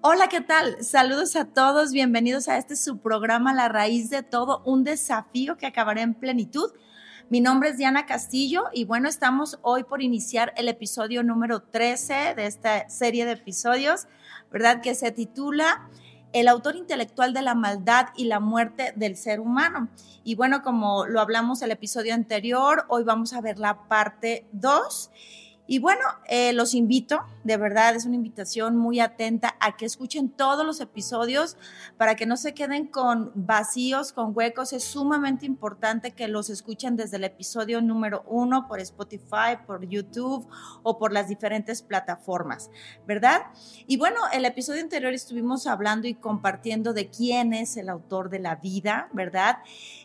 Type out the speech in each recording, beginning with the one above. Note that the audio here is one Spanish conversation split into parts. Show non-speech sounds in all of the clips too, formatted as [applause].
Hola, ¿qué tal? Saludos a todos, bienvenidos a este su programa La raíz de todo, un desafío que acabará en plenitud. Mi nombre es Diana Castillo y bueno, estamos hoy por iniciar el episodio número 13 de esta serie de episodios, ¿verdad? Que se titula El autor intelectual de la maldad y la muerte del ser humano. Y bueno, como lo hablamos el episodio anterior, hoy vamos a ver la parte 2. Y bueno, eh, los invito, de verdad, es una invitación muy atenta a que escuchen todos los episodios para que no se queden con vacíos, con huecos. Es sumamente importante que los escuchen desde el episodio número uno por Spotify, por YouTube o por las diferentes plataformas, ¿verdad? Y bueno, el episodio anterior estuvimos hablando y compartiendo de quién es el autor de la vida, ¿verdad?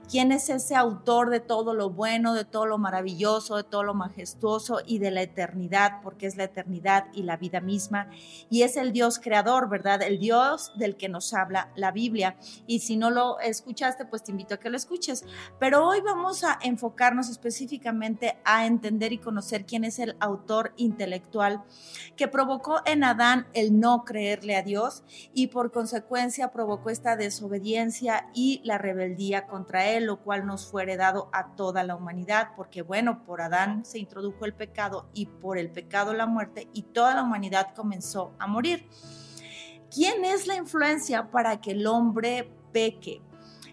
¿Quién es ese autor de todo lo bueno, de todo lo maravilloso, de todo lo majestuoso y de la eternidad? Porque es la eternidad y la vida misma, y es el Dios creador, ¿verdad? El Dios del que nos habla la Biblia. Y si no lo escuchaste, pues te invito a que lo escuches. Pero hoy vamos a enfocarnos específicamente a entender y conocer quién es el autor intelectual que provocó en Adán el no creerle a Dios y por consecuencia provocó esta desobediencia y la rebeldía contra él, lo cual nos fue heredado a toda la humanidad, porque bueno, por Adán se introdujo el pecado y por el pecado la muerte y toda la humanidad comenzó a morir. ¿Quién es la influencia para que el hombre peque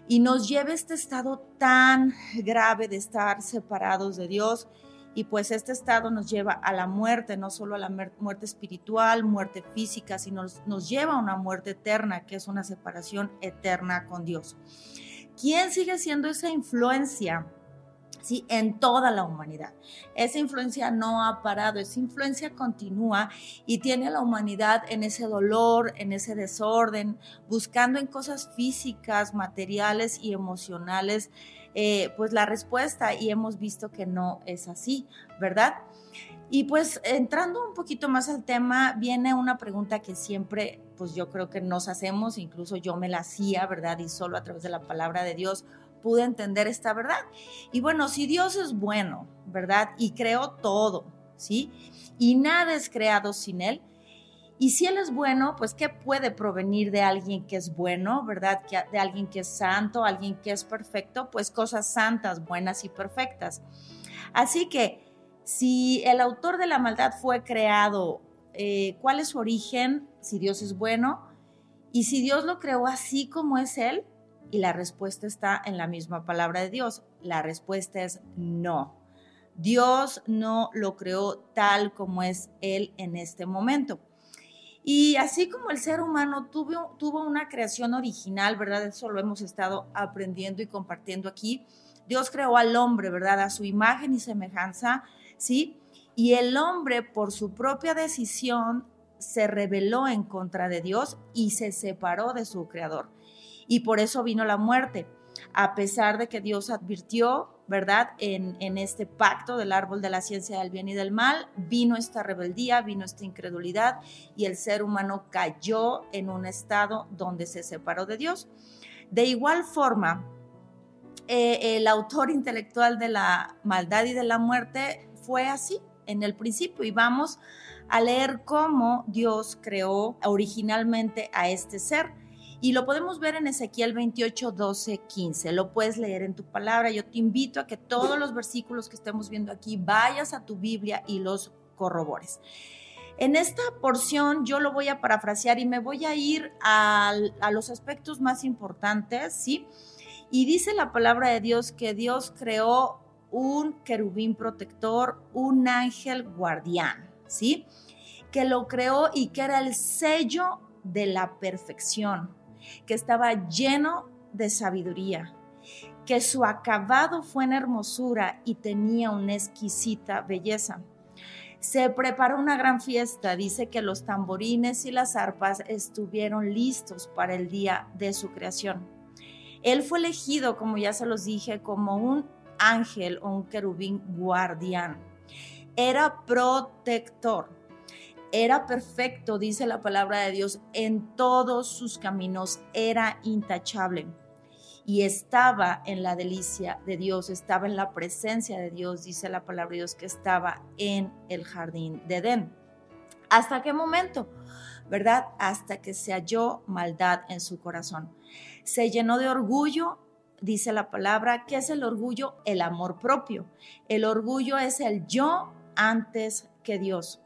y nos lleve este estado tan grave de estar separados de Dios? Y pues este estado nos lleva a la muerte, no solo a la muerte espiritual, muerte física, sino nos lleva a una muerte eterna, que es una separación eterna con Dios. ¿Quién sigue siendo esa influencia? En toda la humanidad. Esa influencia no ha parado, esa influencia continúa y tiene a la humanidad en ese dolor, en ese desorden, buscando en cosas físicas, materiales y emocionales, eh, pues la respuesta y hemos visto que no es así, ¿verdad? Y pues entrando un poquito más al tema, viene una pregunta que siempre, pues yo creo que nos hacemos, incluso yo me la hacía, ¿verdad? Y solo a través de la palabra de Dios pude entender esta verdad. Y bueno, si Dios es bueno, ¿verdad? Y creó todo, ¿sí? Y nada es creado sin Él. Y si Él es bueno, pues ¿qué puede provenir de alguien que es bueno, ¿verdad? De alguien que es santo, alguien que es perfecto, pues cosas santas, buenas y perfectas. Así que si el autor de la maldad fue creado, eh, ¿cuál es su origen? Si Dios es bueno. Y si Dios lo creó así como es Él, y la respuesta está en la misma palabra de Dios. La respuesta es no. Dios no lo creó tal como es Él en este momento. Y así como el ser humano tuvo, tuvo una creación original, ¿verdad? Eso lo hemos estado aprendiendo y compartiendo aquí. Dios creó al hombre, ¿verdad? A su imagen y semejanza, ¿sí? Y el hombre, por su propia decisión, se rebeló en contra de Dios y se separó de su creador y por eso vino la muerte. A pesar de que Dios advirtió, ¿verdad? En, este pacto del árbol de la ciencia del bien y del mal, vino esta rebeldía, vino esta incredulidad y el ser humano cayó en un estado donde se separó de Dios. De igual forma, eh, el autor intelectual de la maldad y de la muerte fue así en el principio y vamos a leer cómo Dios creó originalmente a este ser y lo podemos ver en Ezequiel 28, 12, 15. Lo puedes leer en tu palabra. Yo te invito a que todos los versículos que estemos viendo aquí vayas a tu Biblia y los corrobores. En esta porción yo lo voy a parafrasear y me voy a ir a, a los aspectos más importantes, ¿sí? Y dice la palabra de Dios que Dios creó un querubín protector, un ángel guardián, ¿sí? Que lo creó y que era el sello de la perfección que estaba lleno de sabiduría, que su acabado fue en hermosura y tenía una exquisita belleza. Se preparó una gran fiesta, dice que los tamborines y las arpas estuvieron listos para el día de su creación. Él fue elegido, como ya se los dije, como un ángel o un querubín guardián. Era protector era perfecto, dice la palabra de Dios, en todos sus caminos era intachable y estaba en la delicia de Dios, estaba en la presencia de Dios, dice la palabra de Dios, que estaba en el jardín de Edén. ¿Hasta qué momento? ¿Verdad? Hasta que se halló maldad en su corazón. Se llenó de orgullo, dice la palabra. ¿Qué es el orgullo? El amor propio. El orgullo es el yo antes que Dios.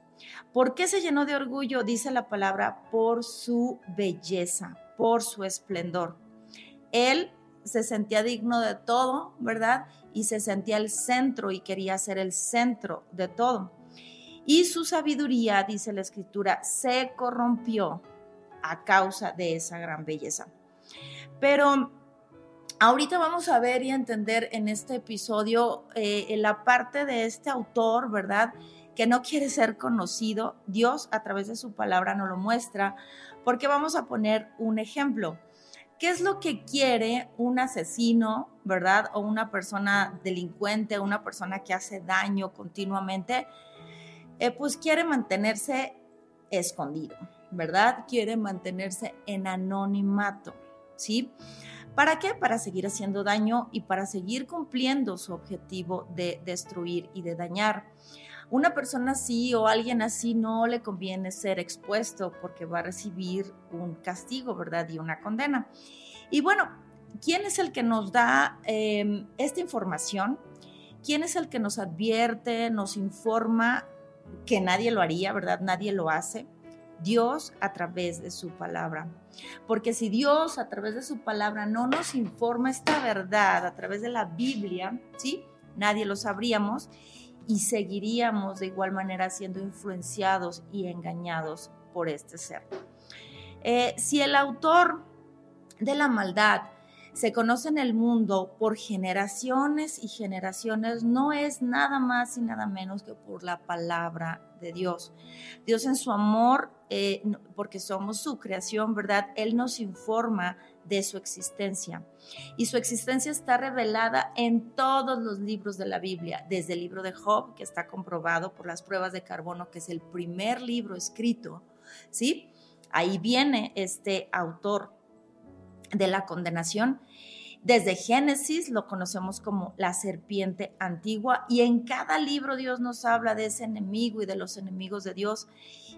¿Por qué se llenó de orgullo? Dice la palabra, por su belleza, por su esplendor. Él se sentía digno de todo, ¿verdad? Y se sentía el centro y quería ser el centro de todo. Y su sabiduría, dice la escritura, se corrompió a causa de esa gran belleza. Pero ahorita vamos a ver y entender en este episodio eh, la parte de este autor, ¿verdad? Que no quiere ser conocido. Dios a través de su palabra nos lo muestra, porque vamos a poner un ejemplo. ¿Qué es lo que quiere un asesino, verdad? O una persona delincuente, una persona que hace daño continuamente. Eh, pues quiere mantenerse escondido, ¿verdad? Quiere mantenerse en anonimato, ¿sí? ¿Para qué? Para seguir haciendo daño y para seguir cumpliendo su objetivo de destruir y de dañar. Una persona así o alguien así no le conviene ser expuesto porque va a recibir un castigo, ¿verdad? Y una condena. Y bueno, ¿quién es el que nos da em, esta información? ¿Quién es el que nos advierte, nos informa que nadie lo haría, ¿verdad? Nadie lo hace. Dios a través de su palabra. Porque si Dios a través de su palabra no nos informa esta verdad a través de la Biblia, ¿sí? Nadie lo sabríamos y seguiríamos de igual manera siendo influenciados y engañados por este ser. Eh, si el autor de la maldad se conoce en el mundo por generaciones y generaciones, no es nada más y nada menos que por la palabra de Dios. Dios en su amor, eh, porque somos su creación, ¿verdad? Él nos informa de su existencia. Y su existencia está revelada en todos los libros de la Biblia, desde el libro de Job, que está comprobado por las pruebas de carbono, que es el primer libro escrito, ¿sí? Ahí viene este autor de la condenación desde Génesis lo conocemos como la serpiente antigua y en cada libro Dios nos habla de ese enemigo y de los enemigos de Dios.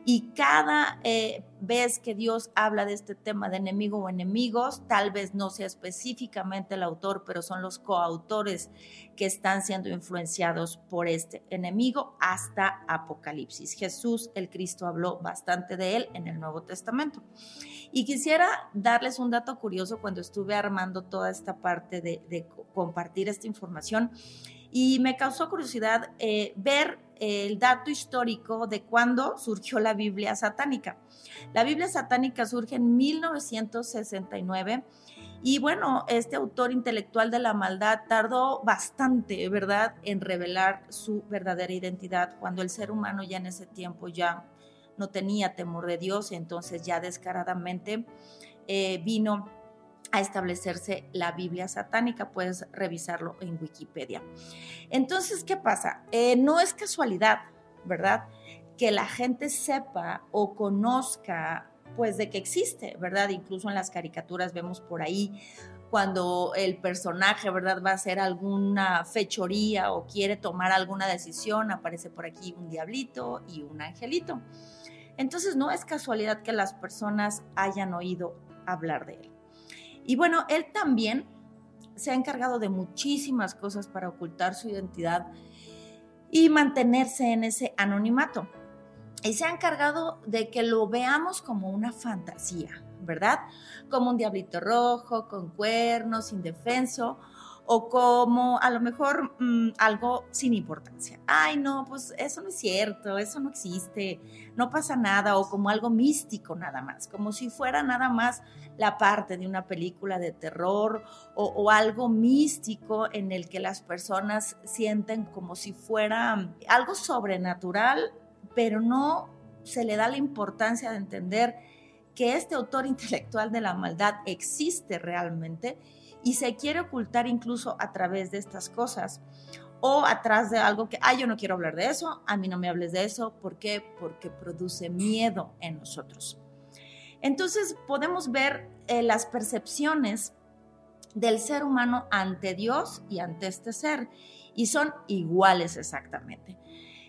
Y cada eh, vez que Dios habla de este tema de enemigo o enemigos, tal vez no sea específicamente el autor, pero son los coautores que están siendo influenciados por este enemigo hasta Apocalipsis. Jesús, el Cristo, habló bastante de él en el Nuevo Testamento. Y quisiera darles un dato curioso cuando estuve armando toda esta parte de, compartir esta información y me causó curiosidad eh, ver el dato histórico de cuándo surgió la Biblia satánica. La Biblia satánica surge en 1969 y bueno, este autor intelectual de la maldad tardó bastante, ¿verdad?, en revelar su verdadera identidad cuando el ser humano ya en ese tiempo ya no tenía temor de Dios, entonces ya descaradamente eh, vino a establecerse la Biblia satánica, puedes revisarlo en Wikipedia. Entonces, ¿qué pasa? Eh, no es casualidad, ¿verdad? Que la gente sepa o conozca, pues, de que existe, ¿verdad? Incluso en las caricaturas vemos por ahí cuando el personaje, ¿verdad? Va a hacer alguna fechoría o quiere tomar alguna decisión, aparece por aquí un diablito y un angelito. Entonces no es casualidad que las personas hayan oído hablar de él. Y bueno, él también se ha encargado de muchísimas cosas para ocultar su identidad y mantenerse en ese anonimato. Y se ha encargado de que lo veamos como una fantasía, ¿verdad? Como un diablito rojo, con cuernos, indefenso, o como a lo mejor mm, algo sin importancia. Ay, no, pues eso no es cierto, eso no existe, no pasa nada, o como algo místico nada más, como si fuera nada más la parte de una película de terror o, o algo místico en el que las personas sienten como si fuera algo sobrenatural, pero no se le da la importancia de entender que este autor [laughs] intelectual de la maldad existe realmente y se quiere ocultar incluso a través de estas cosas o atrás de algo que, ay, yo no quiero hablar de eso, a mí no me hables de eso, ¿por qué? Porque produce miedo en nosotros. Entonces podemos ver eh, las percepciones del ser humano ante Dios y ante este ser, y son iguales exactamente.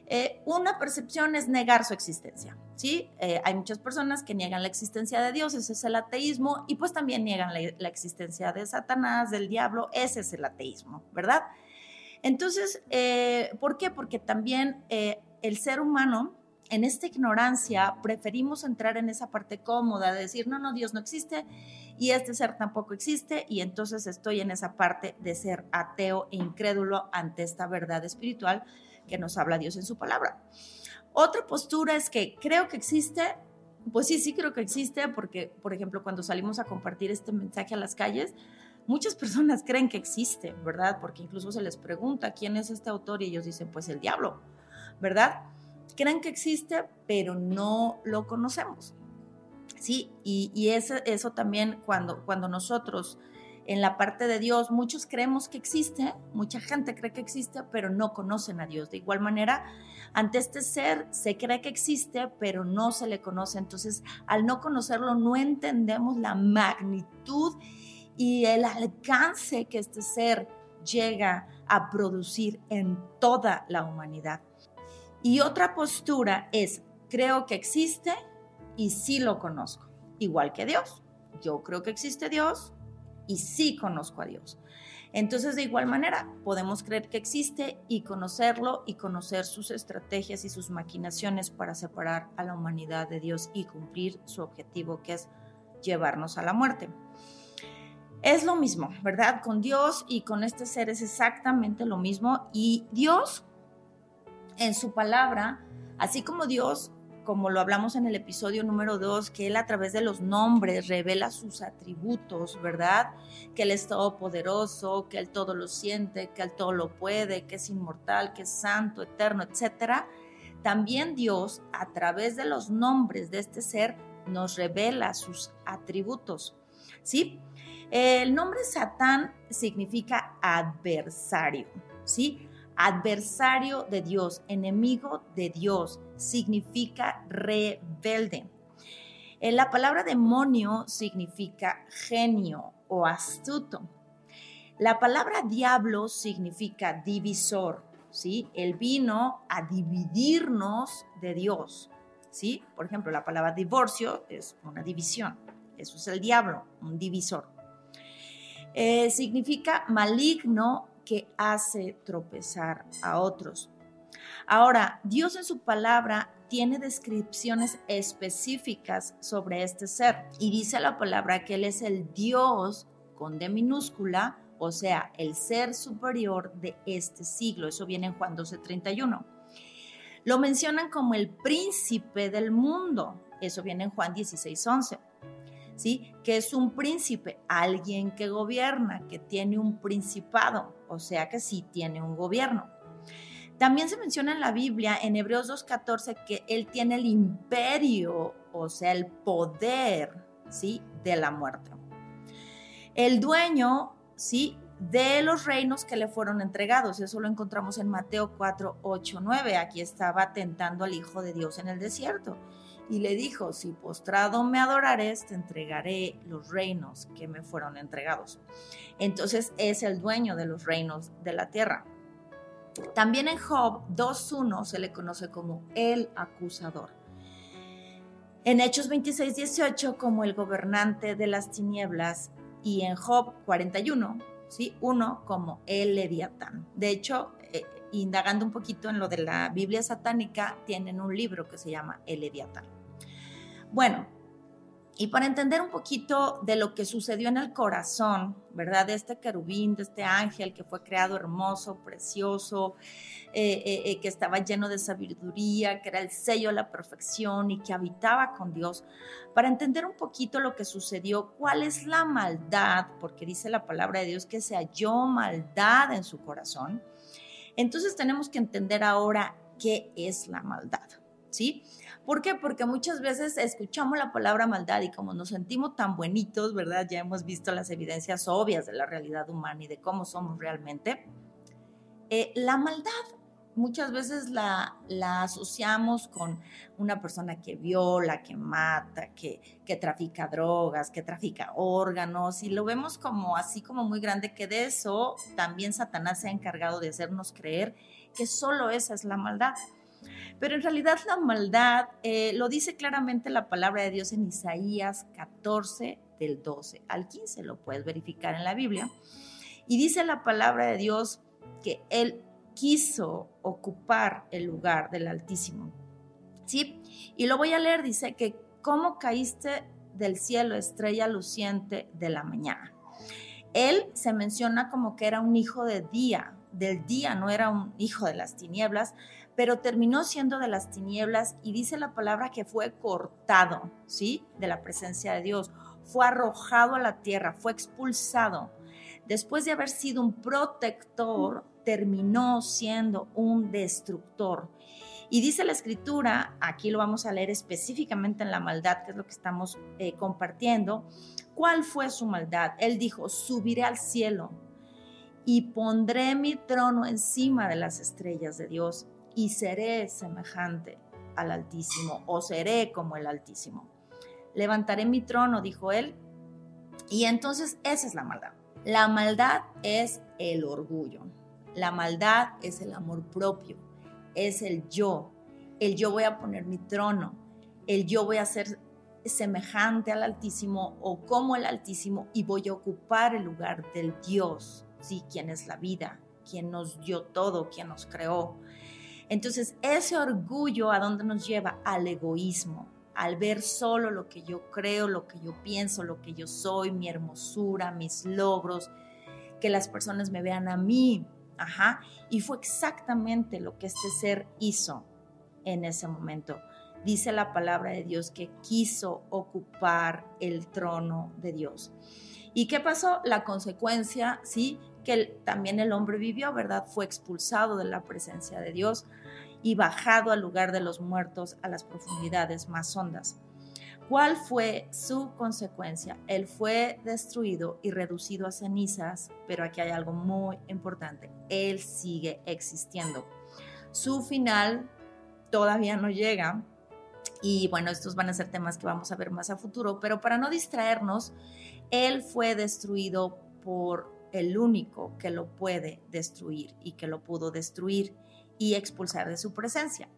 Eh, una percepción es negar su existencia, ¿sí? Eh, hay muchas personas que niegan la existencia de Dios, ese es el ateísmo, y pues también niegan la, existencia de Satanás, del diablo, ese es el ateísmo, ¿verdad? Entonces, eh, ¿por qué? Porque también el ser humano, en esta ignorancia, preferimos entrar en esa parte cómoda de decir, no, no, Dios no existe, y este ser tampoco existe, y entonces estoy en esa parte de ser ateo e incrédulo ante esta verdad espiritual que nos habla Dios en su palabra. Otra postura es que creo que existe, pues sí, sí creo que existe, porque, por ejemplo, cuando salimos a compartir este mensaje a las calles, muchas personas [laughs] creen que existe, ¿verdad? Porque incluso se les pregunta quién es este autor y ellos dicen, pues el diablo, ¿verdad? Creen que existe, pero no lo conocemos. Sí, y, eso, eso también cuando, cuando nosotros en la parte de Dios, muchos creemos que existe, mucha gente cree que existe, pero no conocen a Dios. De igual manera, ante este ser se cree que existe, pero no se le conoce. Entonces, al no conocerlo, no entendemos la magnitud y el alcance que este ser llega a producir en toda la humanidad. Y otra postura es, creo que existe y sí lo conozco, igual que Dios. Yo creo que existe Dios, y sí conozco a Dios. Entonces, de igual manera, podemos creer que existe y conocerlo y conocer sus estrategias y sus maquinaciones para separar a la humanidad de Dios y cumplir su objetivo, que es llevarnos a la muerte. Es lo mismo, ¿verdad? Con Dios y con este ser es exactamente lo mismo. Y Dios, en su palabra, así como Dios como lo hablamos en el episodio número 2, que Él a través de los nombres revela sus atributos, ¿verdad? Que Él es todopoderoso, que Él todo lo siente, que Él todo lo puede, que es inmortal, que es santo, eterno, etc. También Dios, a través de los nombres de este ser, nos revela sus atributos, ¿sí? El nombre Satán significa adversario, ¿sí? Adversario de Dios, enemigo de Dios, significa rebelde. Eh, la palabra demonio significa genio o astuto. La palabra diablo significa divisor, ¿sí? Él vino a dividirnos de Dios, ¿sí? Por ejemplo, la palabra divorcio es una división. Eso es el diablo, un divisor. Eh, significa maligno que hace tropezar a otros. Ahora, Dios en su palabra tiene descripciones específicas sobre este ser y dice la palabra que Él es el Dios con D minúscula, o sea, el ser superior de este siglo. Eso viene en Juan 12:31. Lo mencionan como el príncipe del mundo. Eso viene en Juan 16:11. ¿Sí? Que es un príncipe, alguien que gobierna, que tiene un principado, o sea que sí tiene un gobierno. También se menciona en la Biblia, en Hebreos 2.14, que Él tiene el imperio, o sea, el poder, ¿sí? De la muerte. El dueño, ¿sí? De los reinos que le fueron entregados. Eso lo encontramos en Mateo 4, 8, 9. Aquí estaba tentando al Hijo de Dios en el desierto. Y le dijo, si postrado me adorares, te entregaré los reinos que me fueron entregados. Entonces es el dueño de los reinos de la tierra. También en Job 2.1 se le conoce como el acusador. En Hechos 26, 18 como el gobernante de las tinieblas y en Job 41, ¿sí? Uno como el leviatán. De hecho, eh, indagando un poquito en lo de la Biblia satánica, tienen un libro que se llama El leviatán. Bueno, y para entender un poquito de lo que sucedió en el corazón, ¿verdad? De este querubín, de este ángel que fue creado hermoso, precioso, eh, eh, eh, que estaba lleno de sabiduría, que era el sello de la perfección y que habitaba con Dios, para entender un poquito lo que sucedió, cuál es la maldad, porque dice la palabra de Dios que se halló maldad en su corazón. Entonces tenemos que entender ahora qué es la maldad, ¿sí? ¿Por qué? Porque muchas veces escuchamos la palabra maldad y como nos sentimos tan buenitos, ¿verdad? Ya hemos visto las evidencias obvias de la realidad humana y de cómo somos realmente. Eh, la maldad muchas veces la, la, asociamos con una persona que viola, que mata, que, que trafica drogas, que trafica órganos, y lo vemos como así como muy grande, que de eso también Satanás se ha encargado de hacernos creer que solo esa es la maldad. Pero en realidad la maldad eh, lo dice claramente la palabra de Dios en Isaías 14 del 12 al 15, lo puedes verificar en la Biblia. Y dice la palabra de Dios que Él quiso ocupar el lugar del Altísimo. ¿Sí? Y lo voy a leer, dice que cómo caíste del cielo, estrella luciente de la mañana. Él se menciona como que era un hijo de día, del día, no era un hijo de las tinieblas, pero terminó siendo de las tinieblas y dice la palabra que fue cortado, ¿sí? De la presencia de Dios, fue arrojado a la tierra, fue expulsado. Después de haber sido un protector, terminó siendo un destructor. Y dice la escritura, aquí lo vamos a leer específicamente en la maldad, que es lo que estamos eh, compartiendo, ¿cuál fue su maldad? Él dijo, subiré al cielo y pondré mi trono encima de las estrellas de Dios y seré semejante al Altísimo o seré como el Altísimo. Levantaré mi trono, dijo él, y entonces esa es la maldad. La maldad es el orgullo. La maldad es el amor propio, es el yo. El yo voy a poner mi trono, el yo voy a ser semejante al Altísimo o como el Altísimo y voy a ocupar el lugar del Dios, sí, quien es la vida, quien nos dio todo, quien nos creó. Entonces, ese orgullo a dónde nos lleva al egoísmo, al ver solo lo que yo creo, lo que yo pienso, lo que yo soy, mi hermosura, mis logros, que las personas me vean a mí. Ajá. Y fue exactamente lo que este ser hizo en ese momento. Dice la palabra de Dios que quiso ocupar el trono de Dios. ¿Y qué pasó? La consecuencia, sí, que también el hombre vivió, ¿verdad? Fue expulsado de la presencia de Dios y bajado al lugar de los muertos a las profundidades más hondas. ¿Cuál fue su consecuencia? Él fue destruido y reducido a cenizas, pero aquí hay algo muy importante. Él sigue existiendo. Su final todavía no llega. Y bueno, estos van a ser temas que vamos a ver más a futuro, pero para no distraernos, Él fue destruido por el único que lo puede destruir y que lo pudo destruir y expulsar de su presencia.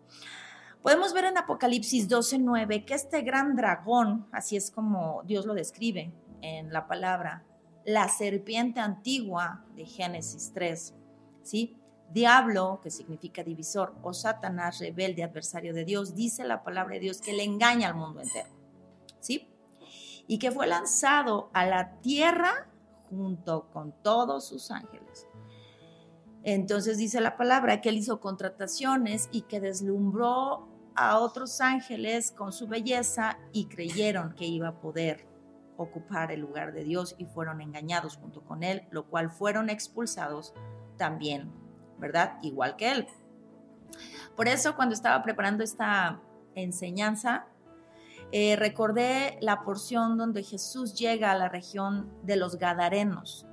Podemos ver en Apocalipsis 12:9 que este gran dragón, así es como Dios lo describe en la palabra, la serpiente antigua de Génesis 3, ¿sí? Diablo, que significa divisor, o Satanás, rebelde, adversario de Dios, dice la palabra de Dios que le engaña al mundo entero, ¿sí? Y que fue lanzado a la tierra junto con todos sus ángeles. Entonces dice la palabra que él hizo contrataciones y que deslumbró a otros ángeles con su belleza y creyeron que iba a poder ocupar el lugar de Dios y fueron engañados junto con él, lo cual fueron expulsados también, ¿verdad? Igual que él. Por eso cuando estaba preparando esta enseñanza, eh, recordé la porción donde Jesús llega a la región de los Gadarenos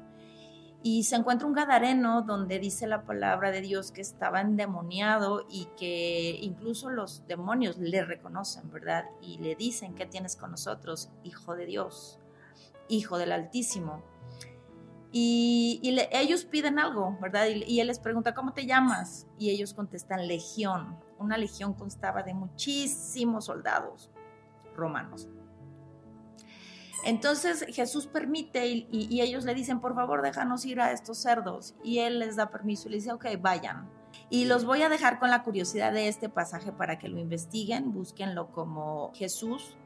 y se encuentra un gadareno donde dice la palabra de Dios que estaba endemoniado y que incluso los demonios le reconocen, ¿verdad? Y le dicen, ¿qué tienes con nosotros, hijo de Dios, hijo del Altísimo? Y, ellos piden algo, ¿verdad? Y, y él les pregunta, ¿cómo te llamas? Y ellos contestan, legión. Una legión constaba de muchísimos soldados romanos. Entonces Jesús permite y, ellos le dicen, por favor, déjanos ir a estos cerdos. Y él les da permiso y le dice, ok, vayan. Y los voy a dejar con la curiosidad de este pasaje para que lo investiguen, búsquenlo como Jesús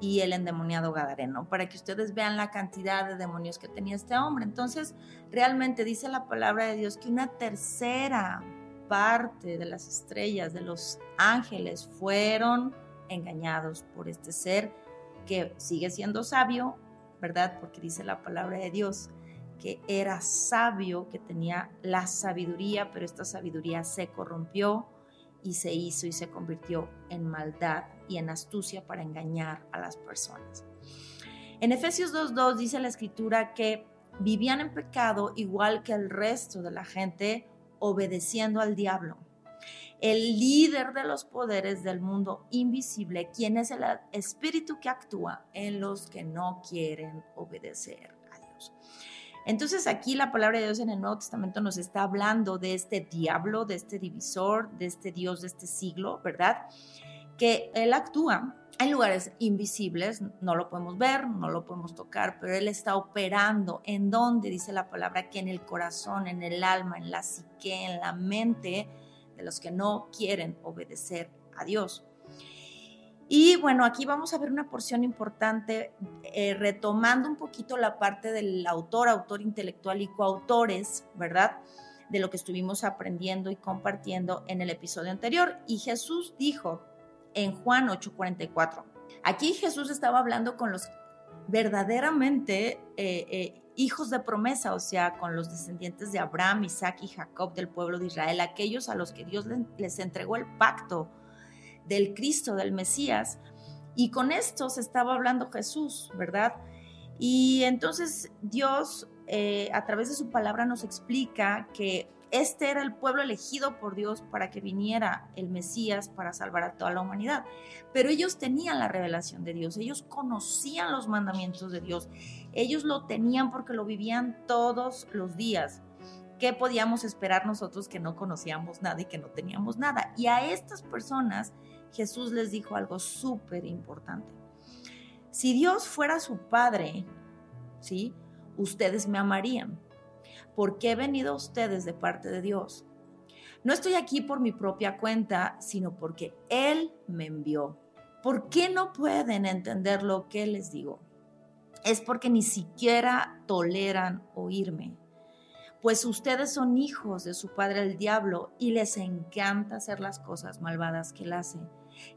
y el endemoniado Gadareno, para que ustedes vean la cantidad de demonios que tenía este hombre. Entonces, realmente dice la palabra de Dios que una tercera parte de las estrellas, de los ángeles, fueron engañados por este ser que sigue siendo sabio, ¿verdad? Porque dice la palabra de Dios que era sabio, que tenía la sabiduría, pero esta sabiduría se corrompió y se hizo y se convirtió en maldad y en astucia para engañar a las personas. En Efesios 2.2 dice la escritura que vivían en pecado igual que el resto de la gente, obedeciendo al diablo el líder de los poderes del mundo invisible, quien es el espíritu que actúa en los que no quieren obedecer a Dios. Entonces aquí la palabra de Dios en el Nuevo Testamento nos está hablando de este diablo, de este divisor, de este Dios de este siglo, ¿verdad? Que él actúa en lugares invisibles, no lo podemos ver, no lo podemos tocar, pero Él está operando en donde dice la palabra que en el corazón, en el alma, en la psique, en la mente de los que no quieren obedecer a Dios. Y bueno, aquí vamos a ver una porción importante, eh, retomando un poquito la parte del autor, autor intelectual y coautores, ¿verdad? De lo que estuvimos aprendiendo y compartiendo en el episodio anterior. Y Jesús dijo, en Juan 8:44. Aquí Jesús estaba hablando con los verdaderamente eh, eh, hijos de promesa, o sea, con los descendientes de Abraham, Isaac y Jacob del pueblo de Israel, aquellos a los que Dios les entregó el pacto del Cristo, del Mesías. Y con esto se estaba hablando Jesús, ¿verdad? Y entonces Dios, eh, a través de su palabra, nos explica que este era el pueblo elegido por Dios para que viniera el Mesías para salvar a toda la humanidad. Pero ellos tenían la revelación de Dios, ellos conocían los mandamientos de Dios, ellos lo tenían porque lo vivían todos los días. ¿Qué podíamos esperar nosotros que no conocíamos nada y que no teníamos nada? Y a estas personas Jesús les dijo algo súper importante. Si Dios fuera su Padre, ¿sí? Ustedes me amarían porque he venido a ustedes de parte de Dios. No estoy aquí por mi propia cuenta, sino porque Él me envió. ¿Por qué no pueden entender lo que les digo? Es porque ni siquiera toleran oírme. Pues ustedes son hijos de su padre el diablo y les encanta hacer las cosas malvadas que él hace.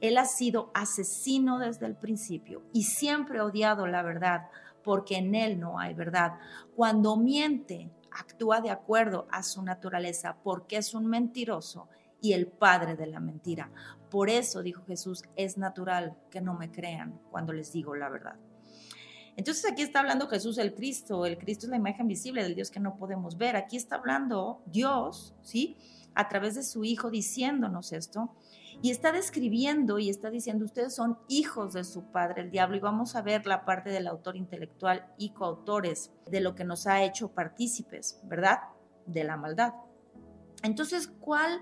Él ha sido asesino desde el principio y siempre ha odiado la verdad porque en él no hay verdad. Cuando miente, actúa de acuerdo a su naturaleza porque es un mentiroso y el padre de la mentira. Por eso, dijo Jesús, es natural que no me crean cuando les digo la verdad. Entonces aquí está hablando Jesús el Cristo, el Cristo es la imagen visible del Dios que no podemos ver. Aquí está hablando Dios, ¿sí? A través de su Hijo diciéndonos esto. Y está describiendo y está diciendo, ustedes son hijos de su padre, el diablo, y vamos a ver la parte del autor intelectual y coautores de lo que nos ha hecho partícipes, ¿verdad? De la maldad. Entonces, ¿cuál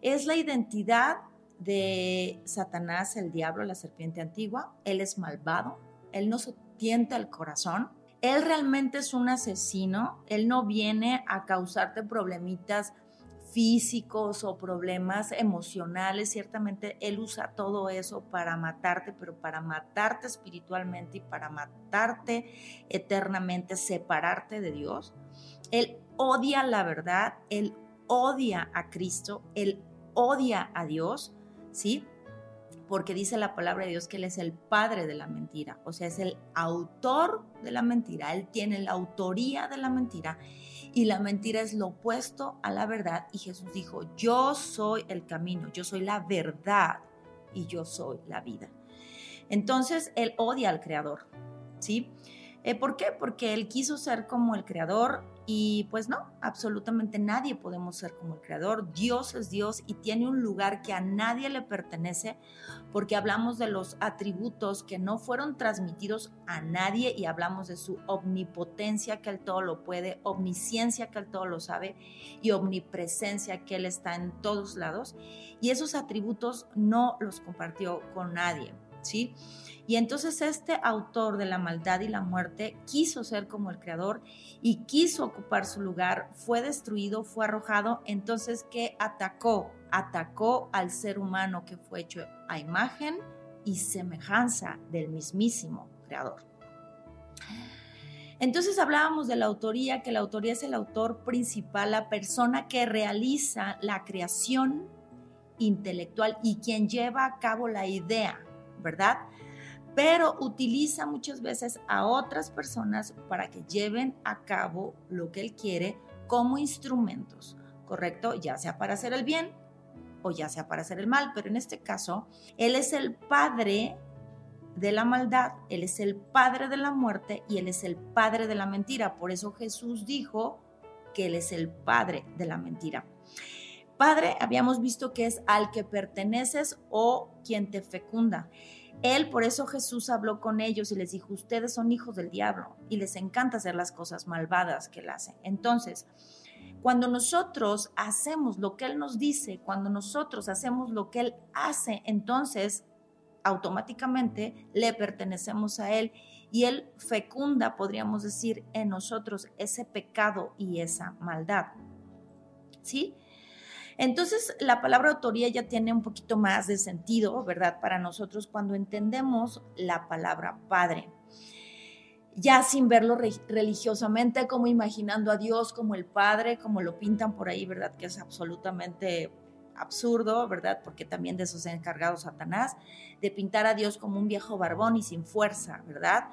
es la identidad de Satanás, el diablo, la serpiente antigua? Él es malvado, él no se tienta el corazón, él realmente es un asesino, él no viene a causarte problemitas físicos o problemas emocionales, ciertamente Él usa todo eso para matarte, pero para matarte espiritualmente y para matarte eternamente, separarte de Dios. Él odia la verdad, Él odia a Cristo, Él odia a Dios, ¿sí? Porque dice la palabra de Dios que Él es el padre de la mentira, o sea, es el autor de la mentira, Él tiene la autoría de la mentira y la mentira es lo opuesto a la verdad. Y Jesús dijo, yo soy el camino, yo soy la verdad y yo soy la vida. Entonces, él odia al Creador, ¿sí? Eh, ¿Por qué? Porque él quiso ser como el Creador y pues no, absolutamente nadie podemos ser como el Creador. Dios es Dios y tiene un lugar que a nadie le pertenece porque hablamos de los atributos que no fueron transmitidos a nadie y hablamos de su omnipotencia que Él todo lo puede, omnisciencia que Él todo lo sabe y omnipresencia que Él está en todos lados. Y esos atributos no los compartió con nadie, ¿sí? Y entonces este autor de la maldad y la muerte quiso ser como el creador y quiso ocupar su lugar, fue destruido, fue arrojado, entonces ¿qué atacó? Atacó al ser humano que fue hecho a imagen y semejanza del mismísimo creador. Entonces hablábamos de la autoría, que la autoría es el autor principal, la persona que realiza la creación intelectual y quien lleva a cabo la idea, ¿verdad? pero utiliza muchas veces a otras personas para que lleven a cabo lo que él quiere como instrumentos, ¿correcto? Ya sea para hacer el bien o ya sea para hacer el mal, pero en este caso, él es el padre de la maldad, él es el padre de la muerte y él es el padre de la mentira. Por eso Jesús dijo que él es el padre de la mentira. Padre, habíamos visto que es al que perteneces o quien te fecunda. Él, por eso Jesús habló con ellos y les dijo, ustedes son hijos del diablo y les encanta hacer las cosas malvadas que él hace. Entonces, cuando nosotros hacemos lo que Él nos dice, cuando nosotros hacemos lo que Él hace, entonces automáticamente le pertenecemos a Él y Él fecunda, podríamos decir, en nosotros ese pecado y esa maldad. ¿Sí? Entonces, la palabra autoría ya tiene un poquito más de sentido, ¿verdad? Para nosotros cuando entendemos la palabra Padre. Ya sin verlo religiosamente, como imaginando a Dios como el Padre, como lo pintan por ahí, ¿verdad? Que es absolutamente absurdo, ¿verdad? Porque también de eso se ha encargado Satanás, de pintar a Dios como un viejo barbón y sin fuerza, ¿verdad?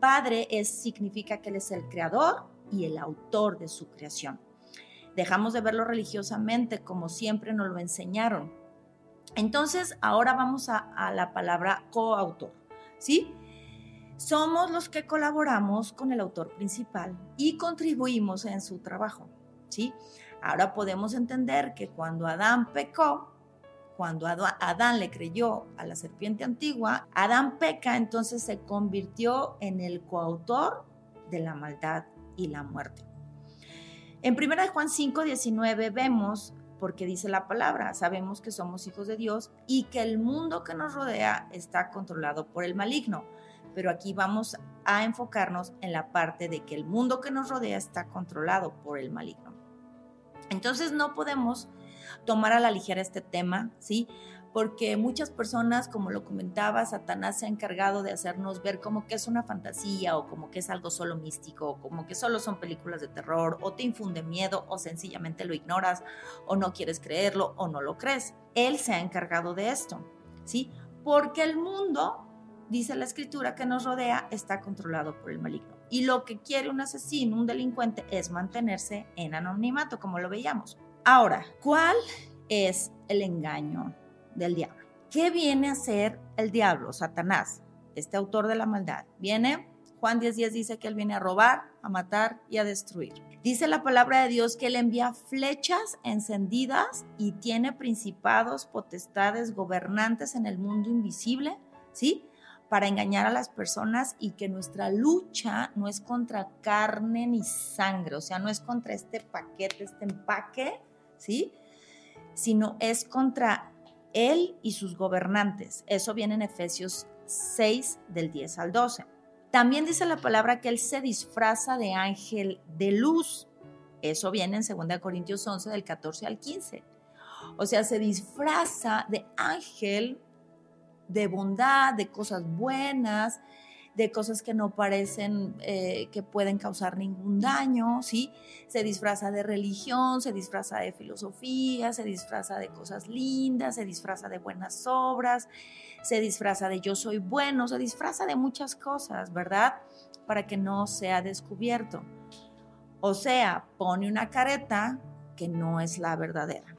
Padre es, significa que Él es el creador y el autor de su creación. Dejamos de verlo religiosamente como siempre nos lo enseñaron. Entonces, ahora vamos a, la palabra coautor, ¿sí? Somos los que colaboramos con el autor principal y contribuimos en su trabajo, ¿sí? Ahora podemos entender que cuando Adán pecó, cuando Adán le creyó a la serpiente antigua, Adán peca, entonces se convirtió en el coautor de la maldad y la muerte. En 1 Juan 5, 19 vemos, porque dice la palabra, sabemos que somos hijos de Dios y que el mundo que nos rodea está controlado por el maligno. Pero aquí vamos a enfocarnos en la parte de que el mundo que nos rodea está controlado por el maligno. Entonces no podemos tomar a la ligera este tema, ¿sí? Porque muchas personas, como lo comentaba, Satanás se ha encargado de hacernos ver como que es una fantasía o como que es algo solo místico, o como que solo son películas de terror o te infunde miedo o sencillamente lo ignoras o no quieres creerlo o no lo crees. Él se ha encargado de esto, ¿sí? Porque el mundo, dice la escritura que nos rodea, está controlado por el maligno. Y lo que quiere un asesino, un delincuente, es mantenerse en anonimato, como lo veíamos. Ahora, ¿cuál es el engaño del diablo. ¿Qué viene a ser el diablo, Satanás, este autor de la maldad? Viene, Juan 10:10 dice que él viene a robar, a matar y a destruir. Dice la palabra de Dios que él envía flechas encendidas y tiene principados, potestades, gobernantes en el mundo invisible, ¿sí? Para engañar a las personas y que nuestra lucha no es contra carne ni sangre, o sea, no es contra este paquete, este empaque, ¿sí? Sino es contra él y sus gobernantes. Eso viene en Efesios 6 del 10 al 12. También dice la palabra que él se disfraza de ángel de luz. Eso viene en 2 Corintios 11 del 14 al 15. O sea, se disfraza de ángel de bondad, de cosas buenas, de cosas que no parecen eh, que pueden causar ningún daño, ¿sí? Se disfraza de religión, se disfraza de filosofía, se disfraza de cosas lindas, se disfraza de buenas obras, se disfraza de yo soy bueno, se disfraza de muchas cosas, ¿verdad? Para que no sea descubierto. O sea, pone una careta que no es la verdadera.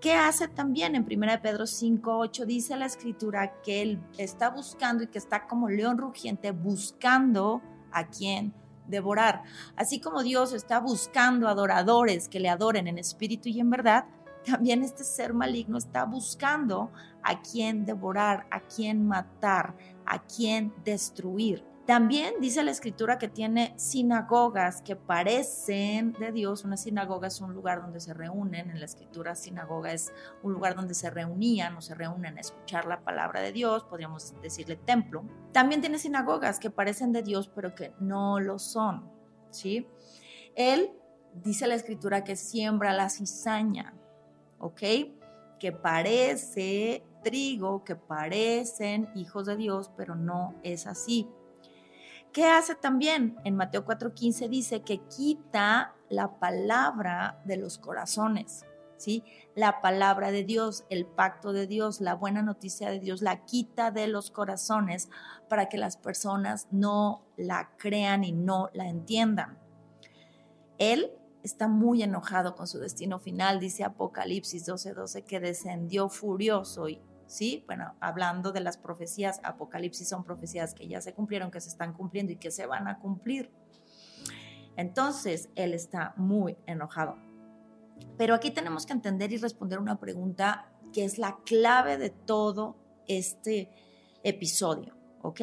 ¿Qué hace también en 1 Pedro 5, 8? Dice la escritura que él está buscando y que está como león rugiente buscando a quien devorar. Así como Dios está buscando adoradores que le adoren en espíritu y en verdad, también este ser maligno está buscando a quien devorar, a quien matar, a quien destruir. También dice la escritura que tiene sinagogas que parecen de Dios. Una sinagoga es un lugar donde se reúnen. En la escritura, sinagoga es un lugar donde se reunían o se reúnen a escuchar la palabra de Dios. Podríamos decirle templo. También tiene sinagogas que parecen de Dios, pero que no lo son. ¿sí? Él dice la escritura que siembra la cizaña. ¿Ok? Que parece trigo, que parecen hijos de Dios, pero no es así. ¿Qué hace también? En Mateo 4:15 dice que quita la palabra de los corazones, ¿sí? La palabra de Dios, el pacto de Dios, la buena noticia de Dios, la quita de los corazones para que las personas no la crean y no la entiendan. Él está muy enojado con su destino final, dice Apocalipsis 12:12, que descendió furioso y ¿sí? Bueno, hablando de las profecías, Apocalipsis son profecías que ya se cumplieron, que se están cumpliendo y que se van a cumplir. Entonces, él está muy enojado. Pero aquí tenemos que entender y responder una pregunta que es la clave de todo este episodio, ¿ok?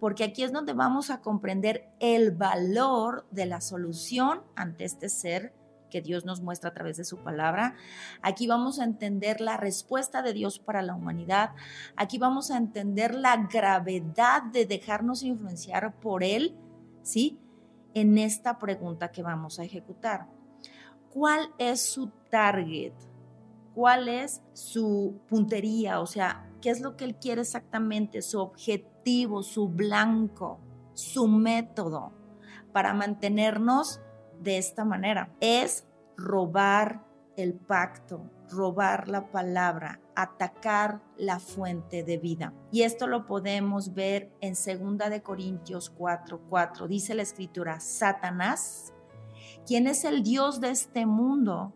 Porque aquí es donde vamos a comprender el valor de la solución ante este ser que Dios nos muestra a través de su palabra. Aquí vamos a entender la respuesta de Dios para la humanidad. Aquí vamos a entender la gravedad de dejarnos influenciar por Él, ¿sí? En esta pregunta que vamos a ejecutar. ¿Cuál es su target? ¿Cuál es su puntería? O sea, ¿qué es lo que Él quiere exactamente? Su objetivo, su blanco, su método para mantenernos de esta manera. Es robar el pacto, robar la palabra, atacar la fuente de vida. Y esto lo podemos ver en 2 de Corintios 4:4. 4. Dice la escritura, Satanás, quien es el dios de este mundo,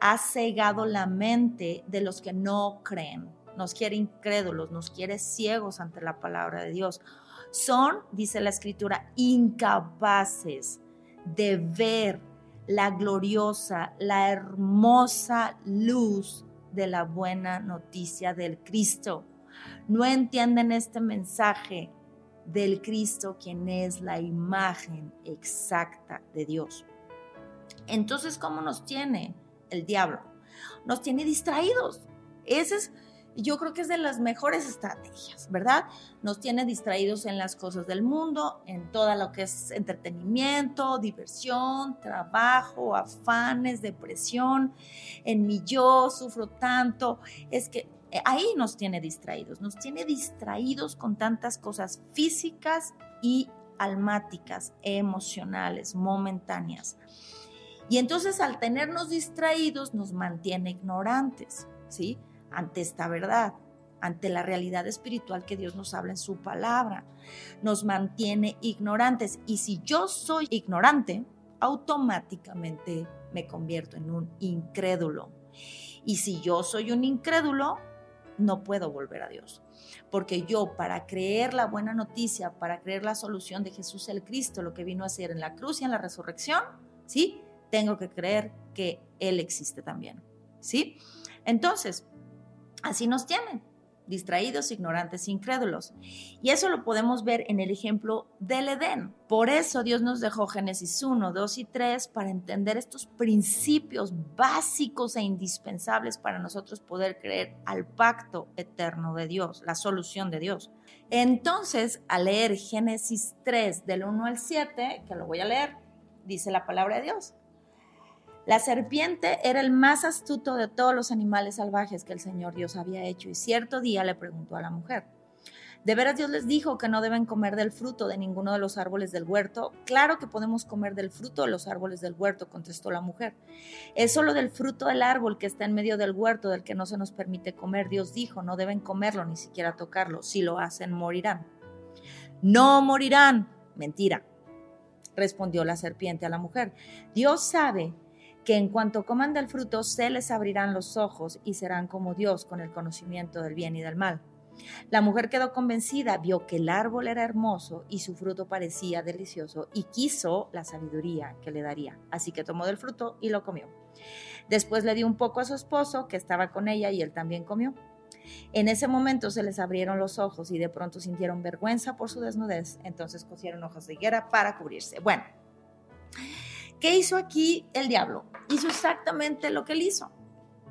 ha cegado la mente de los que no creen. Nos quiere incrédulos, nos quiere ciegos ante la palabra de Dios. Son, dice la escritura, incapaces de ver la gloriosa, la hermosa luz de la buena noticia del Cristo. No entienden este mensaje del Cristo, quien es la imagen exacta de Dios. Entonces, ¿cómo nos tiene el diablo? Nos tiene distraídos. Ese es yo creo que es de las mejores estrategias, ¿verdad? Nos tiene distraídos en las cosas del mundo, en todo lo que es entretenimiento, diversión, trabajo, afanes, depresión, en mi yo sufro tanto. Es que eh, ahí nos tiene distraídos, nos tiene distraídos con tantas cosas físicas y almáticas, emocionales, momentáneas. Y entonces al tenernos distraídos nos mantiene ignorantes, ¿sí? Ante esta verdad, ante la realidad espiritual que Dios nos habla en su palabra. Nos mantiene ignorantes y si yo soy ignorante, automáticamente me convierto en un incrédulo. Y si yo soy un incrédulo, no puedo volver a Dios. Porque yo para creer la buena noticia, para creer la solución de Jesús el Cristo, lo que vino a hacer en la cruz y en la resurrección, ¿sí? Tengo que creer que Él existe también, ¿sí? Entonces, Así nos tienen, distraídos, ignorantes, incrédulos. Y eso lo podemos ver en el ejemplo del Edén. Por eso Dios nos dejó Génesis 1, 2 y 3 para entender estos principios básicos e indispensables para nosotros poder creer al pacto eterno de Dios, la solución de Dios. Entonces, al leer Génesis 3 del 1 al 7, que lo voy a leer, dice la palabra de Dios. La serpiente era el más astuto de todos los animales salvajes que el Señor Dios había hecho y cierto día le preguntó a la mujer, ¿de veras Dios les dijo que no deben comer del fruto de ninguno de los árboles del huerto? Claro que podemos comer del fruto de los árboles del huerto, contestó la mujer. Es solo del fruto del árbol que está en medio del huerto del que no se nos permite comer. Dios dijo, no deben comerlo ni siquiera tocarlo. Si lo hacen, morirán. No morirán. Mentira, respondió la serpiente a la mujer. Dios sabe que en cuanto coman del fruto se les abrirán los ojos y serán como Dios con el conocimiento del bien y del mal. La mujer quedó convencida, vio que el árbol era hermoso y su fruto parecía delicioso y quiso la sabiduría que le daría. Así que tomó del fruto y lo comió. Después le dio un poco a su esposo que estaba con ella y él también comió. En ese momento se les abrieron los ojos y de pronto sintieron vergüenza por su desnudez, entonces cosieron hojas de higuera para cubrirse. Bueno, ¿Qué hizo aquí el diablo? Hizo exactamente lo que él hizo,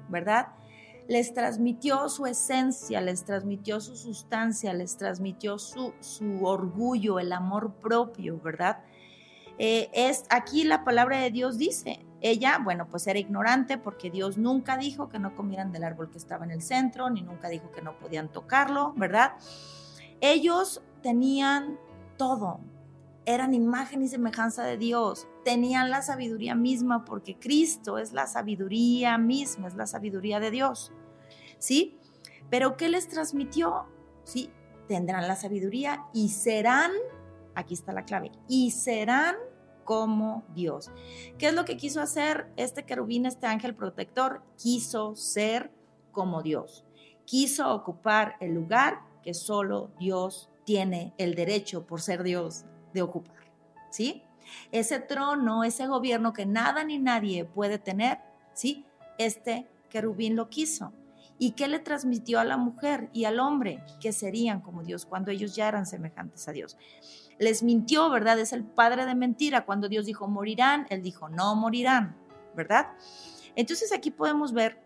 ¿verdad? Les transmitió su esencia, les transmitió su sustancia, les transmitió su, su orgullo, el amor propio, ¿verdad? Eh, es aquí la palabra de Dios dice, ella, bueno, pues era ignorante porque Dios nunca dijo que no comieran del árbol que estaba en el centro, ni nunca dijo que no podían tocarlo, ¿verdad? Ellos tenían todo, eran imagen y semejanza de Dios, tenían la sabiduría misma porque Cristo es la sabiduría misma, es la sabiduría de Dios. ¿Sí? Pero ¿qué les transmitió? Sí, tendrán la sabiduría y serán, aquí está la clave, y serán como Dios. ¿Qué es lo que quiso hacer este querubín, este ángel protector? Quiso ser como Dios. Quiso ocupar el lugar que solo Dios tiene el derecho por ser Dios de ocupar. ¿Sí? Ese trono, ese gobierno que nada ni nadie puede tener, ¿sí? Este querubín lo quiso. ¿Y qué le transmitió a la mujer y al hombre? Que serían como Dios cuando ellos ya eran semejantes a Dios. Les mintió, ¿verdad? Es el padre de mentira. Cuando Dios dijo morirán, él dijo no morirán, ¿verdad? Entonces aquí podemos ver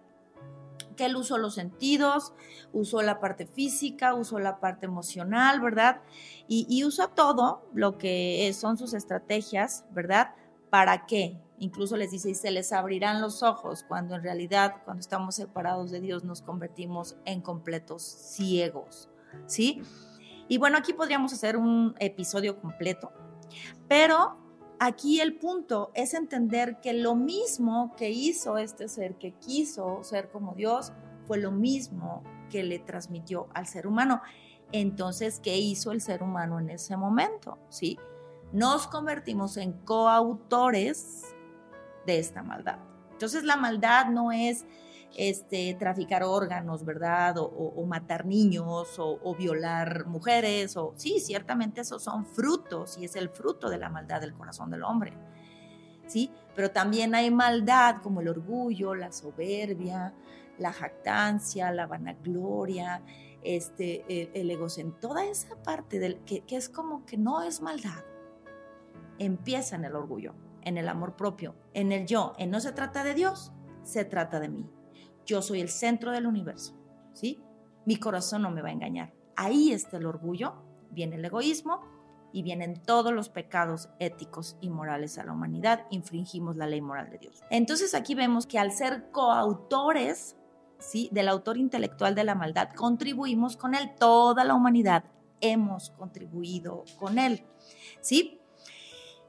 que él usó los sentidos, usó la parte física, usó la parte emocional, ¿verdad? Y, y usa todo lo que son sus estrategias, ¿verdad? ¿Para qué? Incluso les dice, y se les abrirán los ojos, cuando en realidad, cuando estamos separados de Dios, nos convertimos en completos ciegos, ¿sí? Y bueno, aquí podríamos hacer un episodio completo, pero aquí el punto es entender que lo mismo que hizo este ser, que quiso ser como Dios, fue lo mismo que le transmitió al ser humano. Entonces, ¿qué hizo el ser humano en ese momento? ¿Sí? Nos convertimos en coautores de esta maldad. Entonces la maldad no es este, traficar órganos, ¿verdad? O, matar niños o, violar mujeres. O, sí, ciertamente esos son frutos y es el fruto de la maldad del corazón del hombre. ¿Sí? Pero también hay maldad como el orgullo, la soberbia, la jactancia, la vanagloria, este, el, egocentrismo, toda esa parte del, que, que es como que no es maldad, empieza en el orgullo en el amor propio, en el yo, en no se trata de Dios, se trata de mí. Yo soy el centro del universo, ¿sí? Mi corazón no me va a engañar. Ahí está el orgullo, viene el egoísmo y vienen todos los pecados éticos y morales a la humanidad, infringimos la ley moral de Dios. Entonces aquí vemos que al ser coautores, ¿sí? Del autor intelectual de la maldad, contribuimos con él, toda la humanidad hemos contribuido con él, ¿sí?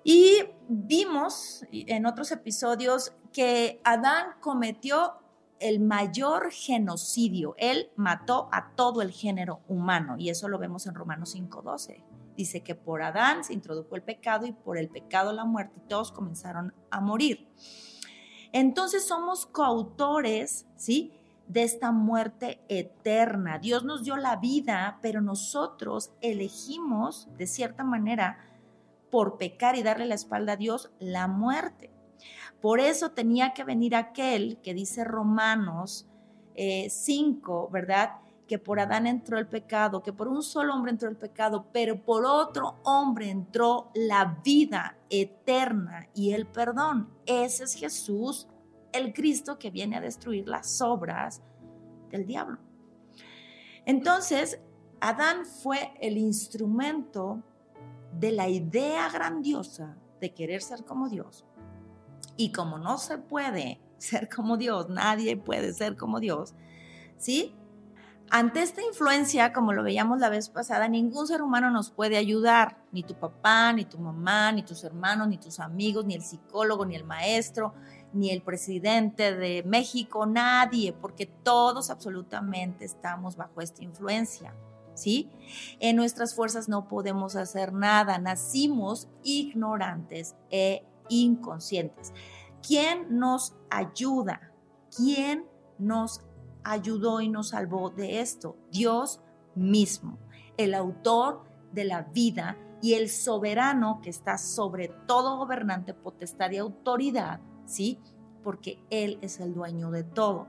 Y vimos en otros episodios que Adán cometió el mayor genocidio. Él mató a todo el género humano y eso lo vemos en Romanos 5:12. Dice que por Adán se introdujo el pecado y por el pecado la muerte y todos comenzaron a morir. Entonces somos coautores, ¿sí? De esta muerte eterna. Dios nos dio la vida, pero nosotros elegimos de cierta manera por pecar y darle la espalda a Dios, la muerte. Por eso tenía que venir aquel que dice Romanos 5, eh, ¿verdad? Que por Adán entró el pecado, que por un solo hombre entró el pecado, pero por otro hombre entró la vida eterna y el perdón. Ese es Jesús, el Cristo que viene a destruir las obras del diablo. Entonces, Adán fue el instrumento de la idea grandiosa de querer ser como Dios. Y como no se puede [laughs] ser como Dios, nadie puede ser como Dios, ¿sí? Ante esta influencia, como lo veíamos la vez pasada, ningún ser humano nos puede ayudar, ni tu papá, ni tu mamá, ni tus hermanos, ni tus amigos, ni el psicólogo, ni el maestro, ni el presidente de México, nadie, porque todos absolutamente estamos bajo esta influencia. ¿sí? En nuestras fuerzas no podemos hacer nada, nacimos ignorantes e inconscientes. ¿Quién nos ayuda? ¿Quién nos ayudó y nos salvó de esto? Dios mismo, el autor de la vida y el soberano que está sobre todo gobernante, potestad y autoridad, ¿sí? Porque Él es el dueño de todo.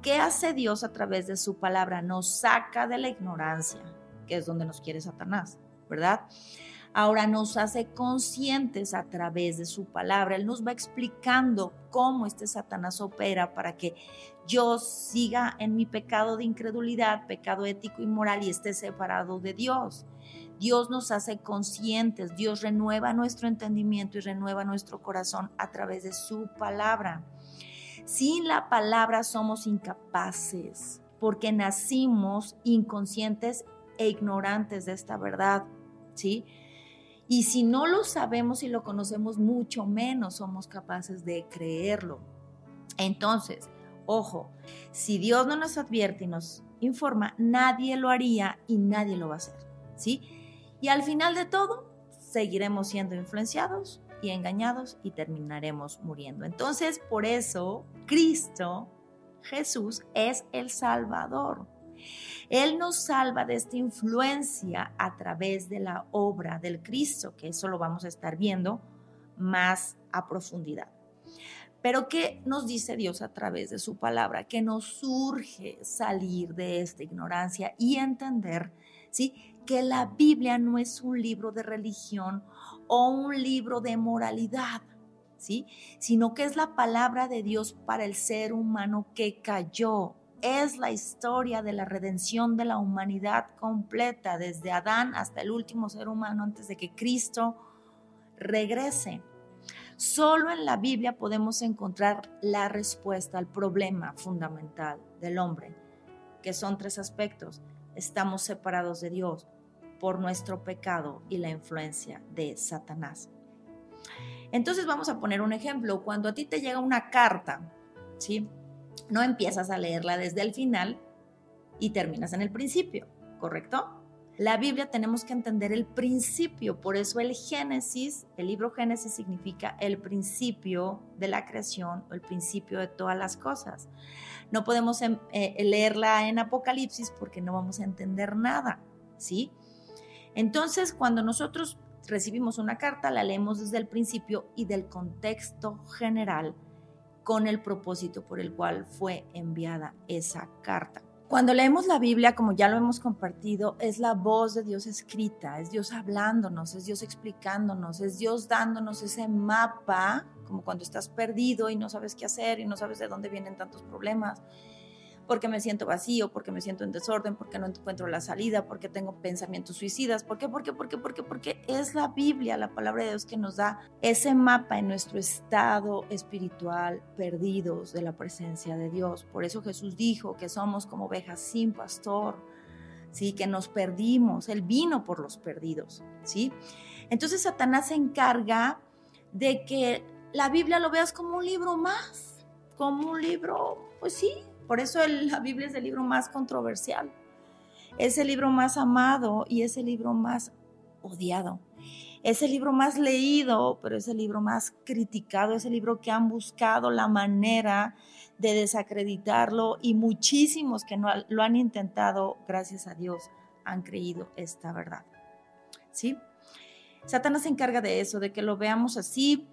¿Qué hace Dios a través de su palabra? Nos saca de la ignorancia, que es donde nos quiere Satanás, ¿verdad? Ahora nos hace conscientes a través de su palabra. Él nos va explicando cómo este Satanás opera para que yo siga en mi pecado de incredulidad, pecado ético y moral y esté separado de Dios. Dios nos hace conscientes, Dios renueva nuestro entendimiento y renueva nuestro corazón a través de su palabra. Sin la palabra somos incapaces porque nacimos inconscientes e ignorantes de esta verdad, ¿sí? Y si no lo sabemos y lo conocemos, mucho menos somos capaces de creerlo. Entonces, ojo, si Dios no nos advierte y nos informa, nadie lo haría y nadie lo va a hacer, ¿sí? Y al final de todo, seguiremos siendo influenciados y engañados y terminaremos muriendo. Entonces, por eso, Cristo, Jesús, es el Salvador. Él nos salva de esta influencia a través de la obra del Cristo, que eso lo vamos a estar viendo más a profundidad. Pero ¿qué nos dice Dios a través de su palabra? Que nos surge salir de esta ignorancia y entender, ¿sí? Que la Biblia no es un libro de religión o un libro de moralidad, ¿sí? Sino que es la palabra de Dios para el ser humano que cayó. Es la historia de la redención de la humanidad completa, desde Adán hasta el último ser humano antes de que Cristo regrese. Solo en la Biblia podemos encontrar la respuesta al problema fundamental del hombre, que son tres aspectos. Estamos separados de Dios por nuestro pecado y la influencia de Satanás. Entonces vamos a poner un ejemplo. Cuando a ti te llega una carta, ¿sí? No empiezas a leerla desde el final y terminas en el principio, ¿correcto? La Biblia tenemos que entender el principio, por eso el Génesis, el libro Génesis significa el principio de la creación o el principio de todas las cosas. No podemos em, eh, leerla en Apocalipsis porque no vamos a entender nada, ¿sí? Entonces, cuando nosotros recibimos una carta, la leemos desde el principio y del contexto general con el propósito por el cual fue enviada esa carta. Cuando leemos la Biblia, como ya lo hemos compartido, es la voz de Dios escrita, es Dios hablándonos, es Dios explicándonos, es Dios dándonos ese mapa, como cuando estás perdido y no sabes qué hacer y no sabes de dónde vienen tantos problemas porque me siento vacío, porque me siento en desorden, porque no encuentro la salida, porque tengo pensamientos suicidas. ¿Por qué? ¿Por qué? ¿Por qué? ¿Por qué? Porque es la Biblia, la palabra de Dios que nos da ese mapa en nuestro estado espiritual perdidos de la presencia de Dios. Por eso Jesús dijo que somos como ovejas sin pastor, ¿sí? Que nos perdimos. Él vino por los perdidos, ¿sí? Entonces Satanás se encarga de que la Biblia lo veas como un libro más, como un libro, pues sí, por eso la Biblia es el libro más controversial. Es el libro más amado y es el libro más odiado. Es el libro más leído, pero es el libro más criticado. Es el libro que han buscado la manera de desacreditarlo y muchísimos que no lo han intentado, gracias a Dios, han creído esta verdad. ¿Sí? Satanás se encarga de eso, de que lo veamos así,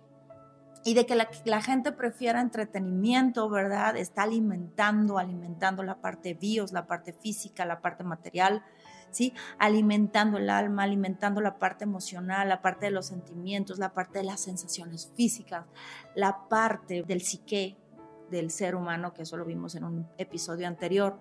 y de que la, gente prefiera entretenimiento, ¿verdad? Está alimentando, alimentando la parte bios, la parte física, la parte material, ¿sí? Alimentando el alma, alimentando la parte emocional, la parte de los sentimientos, la parte de las sensaciones físicas, la parte del psique del ser humano, que eso lo vimos en un episodio anterior.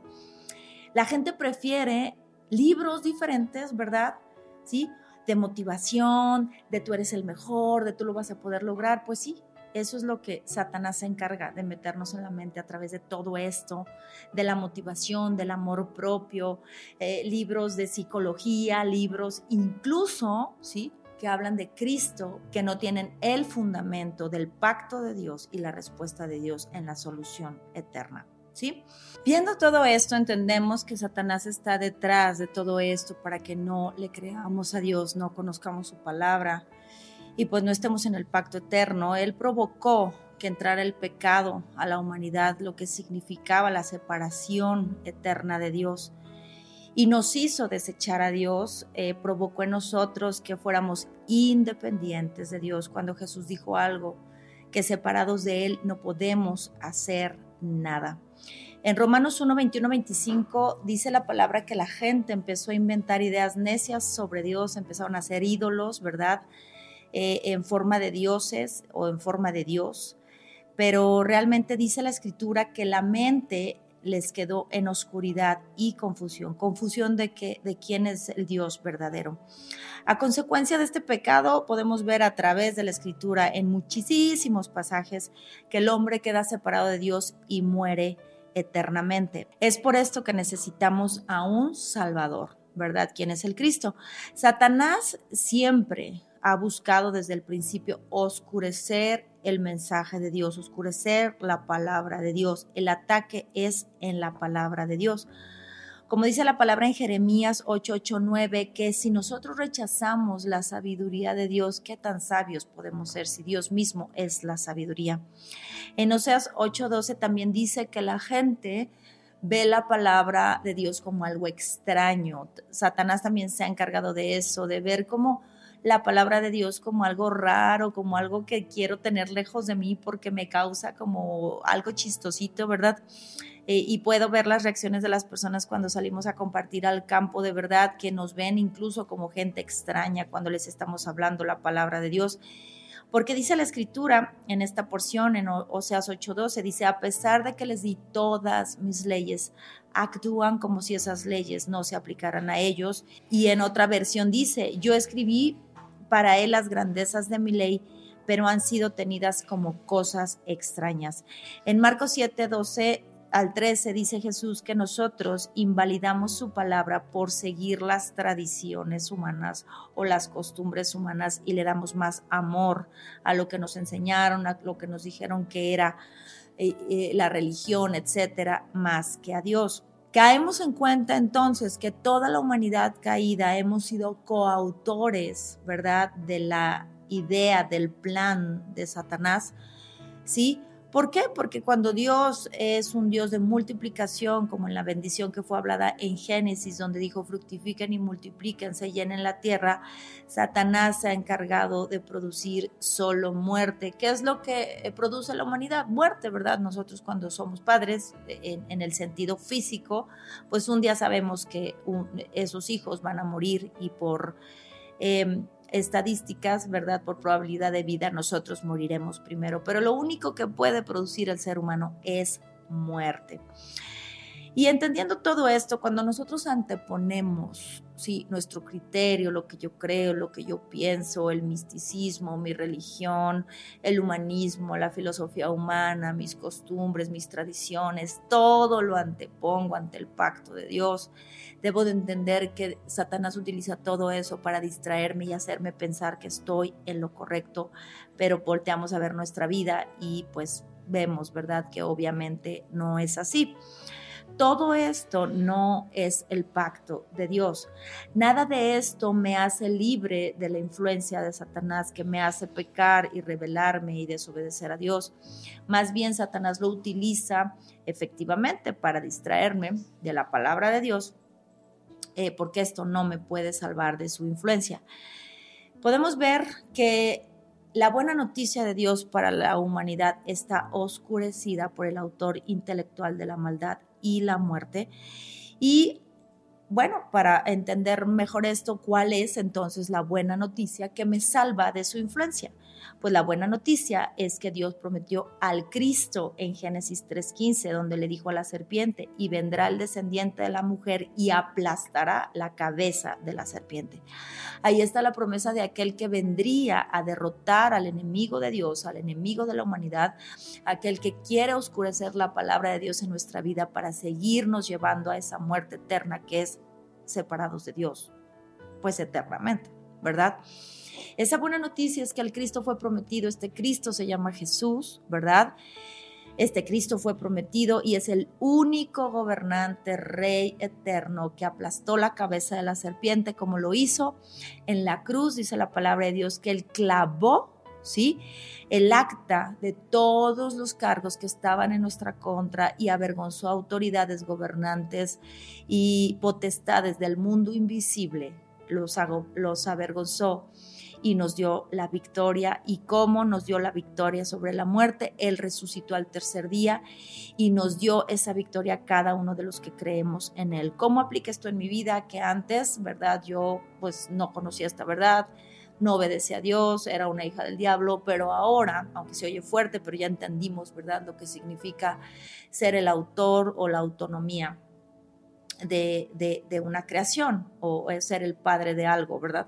La gente prefiere libros diferentes, ¿verdad? ¿Sí? de motivación, de tú eres el mejor, de tú lo vas a poder lograr, pues sí, eso es lo que Satanás se encarga de meternos en la mente a través de todo esto, de la motivación, del amor propio, eh, libros de psicología, libros incluso, ¿sí? que hablan de Cristo, que no tienen el fundamento del pacto de Dios y la respuesta de Dios en la solución eterna. ¿Sí? Viendo todo esto, entendemos que Satanás está detrás de todo esto para que no le creamos a Dios, no conozcamos su palabra, y pues no estemos en el pacto eterno. Él provocó que entrara el pecado a la humanidad, lo que significaba la separación eterna de Dios. Y nos hizo desechar a Dios, eh, provocó en nosotros que fuéramos independientes de Dios. Cuando Jesús dijo algo, que separados de Él no podemos hacer nada. En Romanos 1, 21, 25 dice la palabra que la gente empezó a inventar ideas necias sobre Dios, empezaron a hacer ídolos, ¿verdad? Eh, en forma de dioses o en forma de Dios, pero realmente dice la escritura que la mente les quedó en oscuridad y confusión, confusión de, que, de quién es el Dios verdadero. A consecuencia de este pecado podemos ver a través de la escritura en muchísimos pasajes que el hombre queda separado de Dios y muere eternamente. Es por esto que necesitamos a un Salvador, ¿verdad? ¿Quién es el Cristo? Satanás siempre ha buscado desde el principio oscurecer el mensaje de Dios, oscurecer la palabra de Dios. El ataque es en la palabra de Dios. Como dice la palabra en Jeremías 8:89, que si nosotros rechazamos la sabiduría de Dios, ¿qué tan sabios podemos ser si Dios mismo es la sabiduría? En Oseas 8:12 también dice que la gente ve la palabra de Dios como algo extraño. Satanás también se ha encargado de eso, de ver cómo la palabra de Dios como algo raro, como algo que quiero tener lejos de mí porque me causa como algo chistosito, ¿verdad? Eh, y puedo ver las reacciones de las personas cuando salimos a compartir al campo de verdad, que nos ven incluso como gente extraña cuando les estamos hablando la palabra de Dios. Porque dice la escritura en esta porción, en Oseas 8:12, dice, a pesar de que les di todas mis leyes, actúan como si esas leyes no se aplicaran a ellos. Y en otra versión dice, yo escribí para él las grandezas de mi ley, pero han sido tenidas como cosas extrañas. En Marcos 7:12 al 13 dice Jesús que nosotros invalidamos su palabra por seguir las tradiciones humanas o las costumbres humanas y le damos más amor a lo que nos enseñaron, a lo que nos dijeron que era eh, eh, la religión, etcétera, más que a Dios. Caemos en cuenta entonces que toda la humanidad caída hemos sido coautores, ¿verdad?, de la idea, del plan de Satanás, ¿sí? ¿Por qué? Porque cuando Dios es un Dios de multiplicación, como en la bendición que fue hablada en Génesis, donde dijo fructifiquen y multipliquen, se llenen la tierra, Satanás se ha encargado de producir solo muerte. ¿Qué es lo que eh, produce la humanidad? Muerte, ¿verdad? Nosotros cuando somos padres, en, el sentido físico, pues un día sabemos que esos hijos van a morir y por... Em, estadísticas, ¿verdad? Por probabilidad de vida, nosotros moriremos primero. Pero lo único que puede producir el ser humano es muerte. Y entendiendo todo esto, cuando nosotros anteponemos ¿sí? nuestro criterio, lo que yo creo, lo que yo pienso, el misticismo, mi religión, el humanismo, la filosofía humana, mis costumbres, mis tradiciones, todo lo antepongo ante el pacto de Dios, debo de entender que Satanás utiliza todo eso para distraerme y hacerme pensar que estoy en lo correcto, pero volteamos a ver nuestra vida y pues vemos, ¿verdad? Que obviamente no es así. Todo esto no es el pacto de Dios. Nada de esto me hace libre de la influencia de Satanás que me hace pecar y rebelarme y desobedecer a Dios. Más bien Satanás lo utiliza efectivamente para distraerme de la palabra de Dios, eh, porque esto no me puede salvar de su influencia. Podemos ver que la buena noticia de Dios para la humanidad está oscurecida por el autor intelectual de la maldad y la muerte. Y bueno, para entender mejor esto, ¿cuál es entonces la buena noticia que me salva de su influencia? Pues la buena noticia es que Dios prometió al Cristo en Génesis 3.15, donde le dijo a la serpiente, y vendrá el descendiente de la mujer y aplastará la cabeza de la serpiente. Ahí está la promesa de aquel que vendría a derrotar al enemigo de Dios, al enemigo de la humanidad, aquel que quiere oscurecer la palabra de Dios en nuestra vida para seguirnos llevando a esa muerte eterna que es separados de Dios, pues eternamente, ¿verdad? Esa buena noticia es que al Cristo fue prometido, este Cristo se llama Jesús, ¿verdad? Este Cristo fue prometido y es el único gobernante, rey eterno que aplastó la cabeza de la serpiente como lo hizo en la cruz, dice la palabra de Dios, que él clavó, ¿sí? El acta de todos los cargos que estaban en nuestra contra y avergonzó a autoridades gobernantes y potestades del mundo invisible, los, los avergonzó y nos dio la victoria. ¿Y cómo nos dio la victoria sobre la muerte? Él resucitó al tercer día y nos dio esa victoria a cada uno de los que creemos en Él. ¿Cómo aplica esto en mi vida? Que antes, ¿verdad? Yo pues no conocía esta verdad no obedecía a Dios, era una hija del diablo, pero ahora, aunque se oye fuerte, pero ya entendimos, ¿verdad?, lo que significa ser el autor o la autonomía de, de, de una creación o ser el padre de algo, ¿verdad?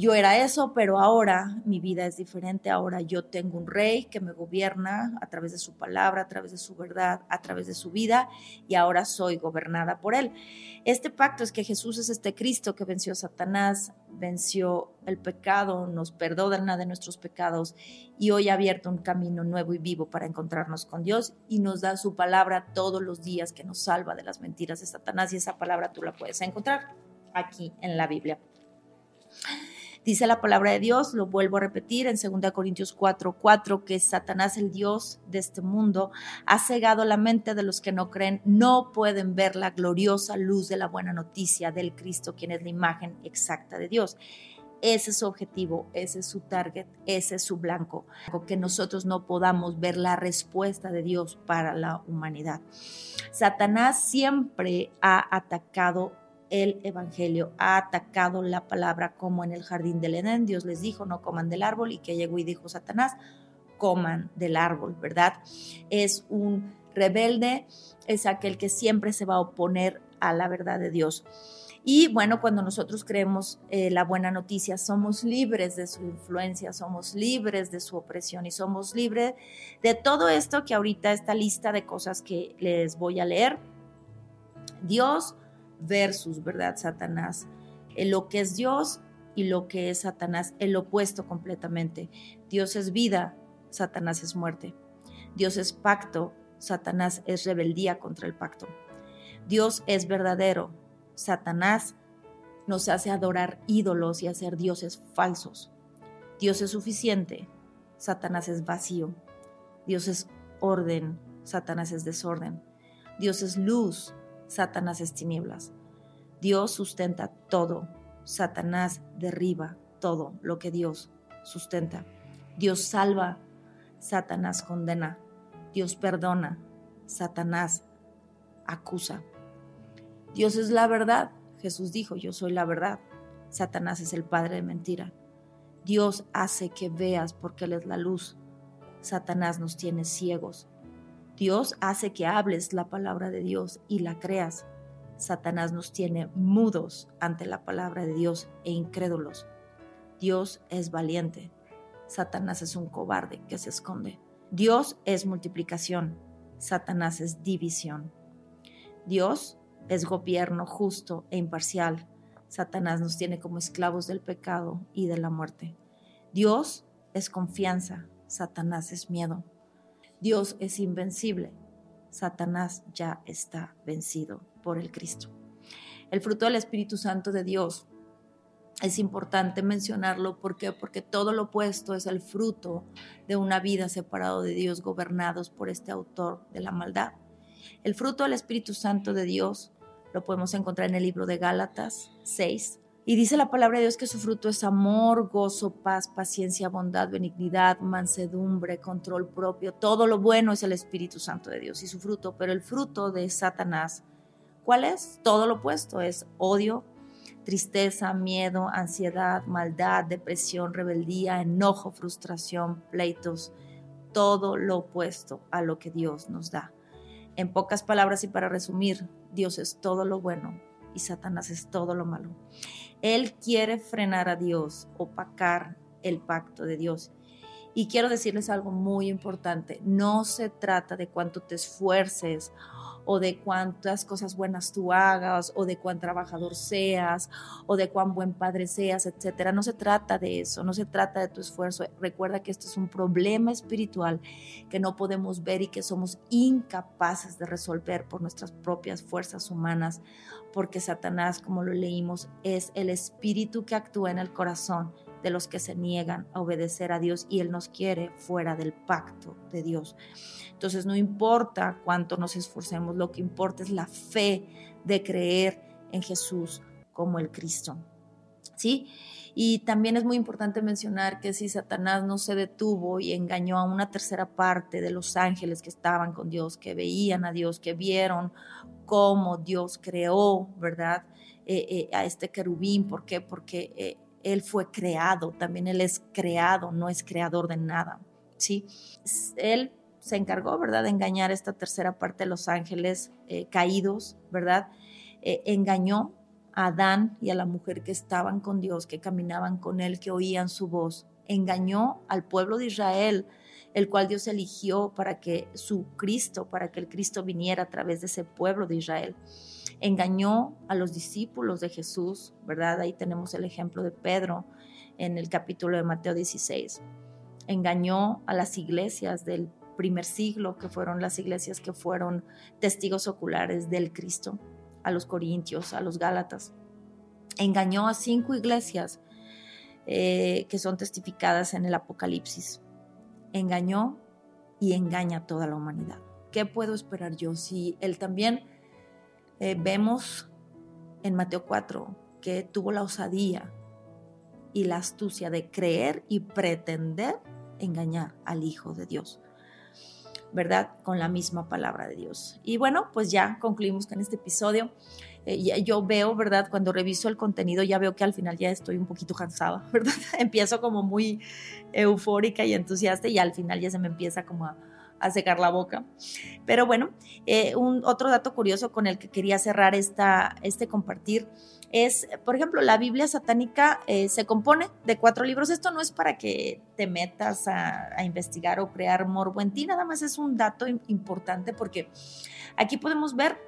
Yo era eso, pero ahora mi vida es diferente. Ahora yo tengo un rey que me gobierna a través de su palabra, a través de su verdad, a través de su vida, y ahora soy gobernada por él. Este pacto es que Jesús es este Cristo que venció a Satanás, venció el pecado, nos perdona de nuestros pecados y hoy ha abierto un camino nuevo y vivo para encontrarnos con Dios y nos da su palabra todos los días que nos salva de las mentiras de Satanás y esa palabra tú la puedes encontrar aquí en la Biblia. Dice la palabra de Dios, lo vuelvo a repetir en 2 Corintios 4, 4, que Satanás, el Dios de este mundo, ha cegado la mente de los que no creen, no pueden ver la gloriosa luz de la buena noticia del Cristo, quien es la imagen exacta de Dios. ese es su objetivo, ese es su target, ese es su blanco. Que nosotros no podamos ver la respuesta de Dios para la humanidad. Satanás siempre ha atacado el Evangelio, ha atacado la palabra como en el jardín del Edén. Dios les dijo, no coman del árbol y que llegó y dijo Satanás, coman del árbol, ¿verdad? Es un rebelde, es aquel que siempre se va a oponer a la verdad de Dios. Y bueno, cuando nosotros creemos eh, la buena noticia, somos libres de su influencia, somos libres de su opresión y somos libres de todo esto que ahorita esta lista de cosas que les voy a leer. Dios versus, ¿verdad? Satanás. Eh, lo que es Dios y lo que es Satanás, el opuesto completamente. Dios es vida, Satanás es muerte. Dios es pacto, Satanás es rebeldía contra el pacto. Dios es verdadero, Satanás nos hace adorar ídolos y hacer dioses falsos. Dios es suficiente, Satanás es vacío. Dios es orden, Satanás es desorden. Dios es luz, Satanás es tinieblas. Dios sustenta todo, Satanás derriba todo lo que Dios sustenta. Dios salva, Satanás condena. Dios perdona, Satanás acusa. Dios es la verdad. Jesús dijo, yo soy la verdad. Satanás es el padre de mentira. Dios hace que veas porque Él es la luz. Satanás nos tiene ciegos. Dios hace que hables la palabra de Dios y la creas. Satanás nos tiene mudos ante la palabra de Dios e incrédulos. Dios es valiente. Satanás es un cobarde que se esconde. Dios es multiplicación. Satanás es división. Dios es gobierno justo e imparcial. Satanás nos tiene como esclavos del pecado y de la muerte. Dios es confianza, Satanás es miedo. Dios es invencible, Satanás ya está vencido por el Cristo. El fruto del Espíritu Santo de Dios es importante mencionarlo ¿por porque todo lo opuesto es el fruto de una vida separado de Dios, gobernados por este autor de la maldad. El fruto del Espíritu Santo de Dios lo podemos encontrar en el libro de Gálatas 6. Y dice la palabra de Dios que su fruto es amor, gozo, paz, paciencia, bondad, benignidad, mansedumbre, control propio. Todo lo bueno es el Espíritu Santo de Dios y su fruto. Pero el fruto de Satanás, ¿cuál es? Todo lo opuesto. Es odio, tristeza, miedo, ansiedad, maldad, depresión, rebeldía, enojo, frustración, pleitos. Todo lo opuesto a lo que Dios nos da. En pocas palabras y para resumir, Dios es todo lo bueno y Satanás es todo lo malo. Él quiere frenar a Dios, opacar el pacto de Dios. Y quiero decirles algo muy importante, no se trata de cuánto te esfuerces o de cuántas cosas buenas tú hagas, o de cuán trabajador seas, o de cuán buen padre seas, etcétera. No se trata de eso, no se trata de tu esfuerzo. Recuerda que esto es un problema espiritual que no podemos ver y que somos incapaces de resolver por nuestras propias fuerzas humanas, porque Satanás, como lo leímos, es el espíritu que actúa en el corazón de los que se niegan a obedecer a Dios y Él nos quiere fuera del pacto de Dios. Entonces no importa cuánto nos esforcemos, lo que importa es la fe de creer en Jesús como el Cristo. ¿Sí? Y también es muy importante mencionar que si Satanás no se detuvo y engañó a una tercera parte de los ángeles que estaban con Dios, que veían a Dios, que vieron cómo Dios creó, ¿verdad? Eh, eh, a este querubín. ¿Por qué? Porque eh, él fue creado, también Él es creado, no es creador de nada, ¿sí? Él se encargó, ¿verdad?, de engañar a esta tercera parte de los ángeles eh, caídos, ¿verdad? Eh, engañó a Adán y a la mujer que estaban con Dios, que caminaban con Él, que oían su voz. Engañó al pueblo de Israel, el cual Dios eligió para que su Cristo, para que el Cristo viniera a través de ese pueblo de Israel engañó a los discípulos de Jesús, ¿verdad? Ahí tenemos el ejemplo de Pedro en el capítulo de Mateo 16. Engañó a las iglesias del primer siglo, que fueron las iglesias que fueron testigos oculares del Cristo, a los corintios, a los gálatas. Engañó a cinco iglesias eh, que son testificadas en el Apocalipsis. Engañó y engaña a toda la humanidad. ¿Qué puedo esperar yo si él también eh, vemos en Mateo 4 que tuvo la osadía y la astucia de creer y pretender engañar al Hijo de Dios. ¿Verdad? Con la misma palabra de Dios. Y bueno, pues ya concluimos con este episodio. Eh, yo veo, ¿verdad? Cuando reviso el contenido ya veo que al final ya estoy un poquito cansada, [laughs] ¿verdad? Empiezo como muy eufórica y entusiasta y al final ya se me empieza como a, secar la boca. Pero bueno, eh, un, otro dato curioso con el que quería cerrar esta, este compartir es, por ejemplo, la Biblia satánica eh, se compone de cuatro libros. Esto no es para que te metas a, a, investigar o crear morbo en ti, nada más es un dato importante porque aquí podemos ver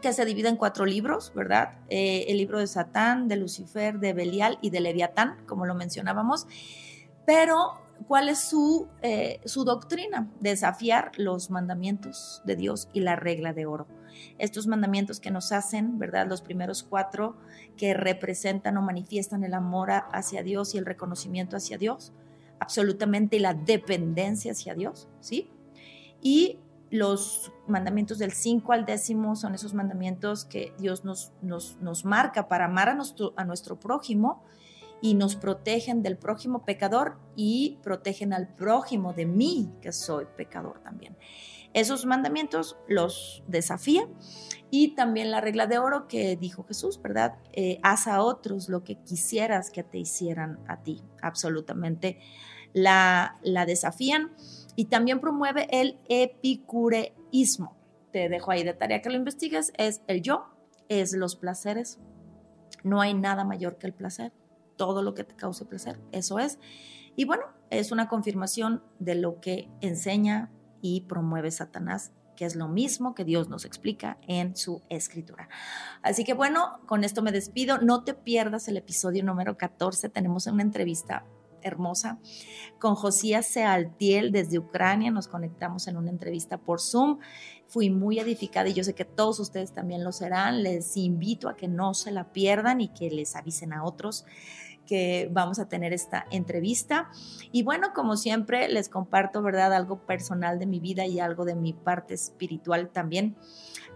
que se divide en cuatro libros, ¿verdad? Eh, el libro de Satán, de Lucifer, de Belial y de Leviatán, como lo mencionábamos. Pero, ¿cuál es su, eh, su doctrina? Desafiar los mandamientos de Dios y la regla de oro. Estos mandamientos que nos hacen, ¿verdad? Los primeros cuatro que representan o manifiestan el amor hacia Dios y el reconocimiento hacia Dios, absolutamente la dependencia hacia Dios, ¿sí? Y los mandamientos del 5 al décimo son esos mandamientos que Dios nos, nos, marca para amar a nuestro, a nuestro prójimo y nos protegen del prójimo pecador y protegen al prójimo de mí, que soy pecador también. Esos mandamientos los desafía y también la regla de oro que dijo Jesús, ¿verdad? Eh, haz a otros lo que quisieras que te hicieran a ti. Absolutamente la, la desafían y también promueve el epicureísmo. Te dejo ahí de tarea que lo investigues. Es el yo, es los placeres. No hay nada mayor que el placer. Todo lo que te cause placer, eso es. Y bueno, es una confirmación de lo que enseña y promueve Satanás que es lo mismo que Dios nos explica en su escritura. Así que bueno, con esto me despido. No te pierdas el episodio número 14. Tenemos una entrevista hermosa con Josías Sealtiel desde Ucrania. Nos conectamos en una entrevista por Zoom. Fui muy edificada y yo sé que todos ustedes también lo serán. Les invito a que no se la pierdan y que les avisen a otros que vamos a tener esta entrevista. Y bueno, como siempre, les comparto, ¿verdad? Algo personal de mi vida y algo de mi parte espiritual también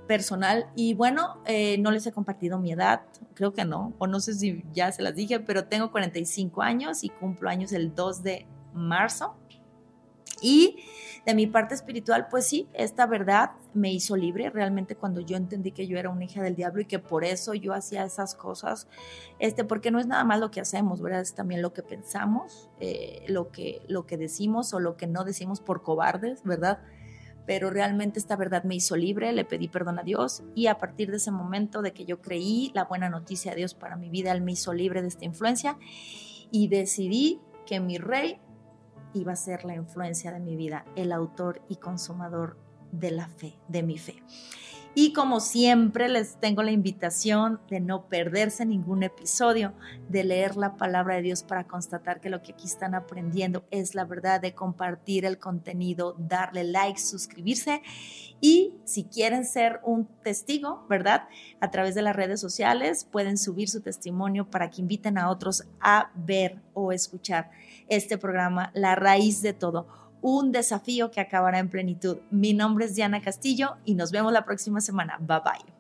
personal. Y bueno, eh, no les he compartido mi edad, creo que no, o no sé si ya se las dije, pero tengo 45 años y cumplo años el 2 de marzo. Y de mi parte espiritual, pues sí, esta verdad me hizo libre realmente cuando yo entendí que yo era una hija del diablo y que por eso yo hacía esas cosas, este, porque no es nada más lo que hacemos, ¿verdad? Es también lo que pensamos, eh, lo, que, lo que decimos o lo que no decimos por cobardes, ¿verdad? pero realmente esta verdad me hizo libre, le pedí perdón a Dios y a partir de ese momento de que yo creí la buena noticia de Dios para mi vida, Él me hizo libre de esta influencia y decidí que mi rey iba a ser la influencia de mi vida, el autor y consumador de la fe, de mi fe. Y como siempre les tengo la invitación de no perderse ningún episodio, de leer la palabra de Dios para constatar que lo que aquí están aprendiendo es la verdad, de compartir el contenido, darle like, suscribirse y si quieren ser un testigo, ¿verdad? A través de las redes sociales pueden subir su testimonio para que inviten a otros a ver o escuchar este programa, La raíz de todo un desafío que acabará en plenitud. Mi nombre es Diana Castillo y nos vemos la próxima semana. Bye bye.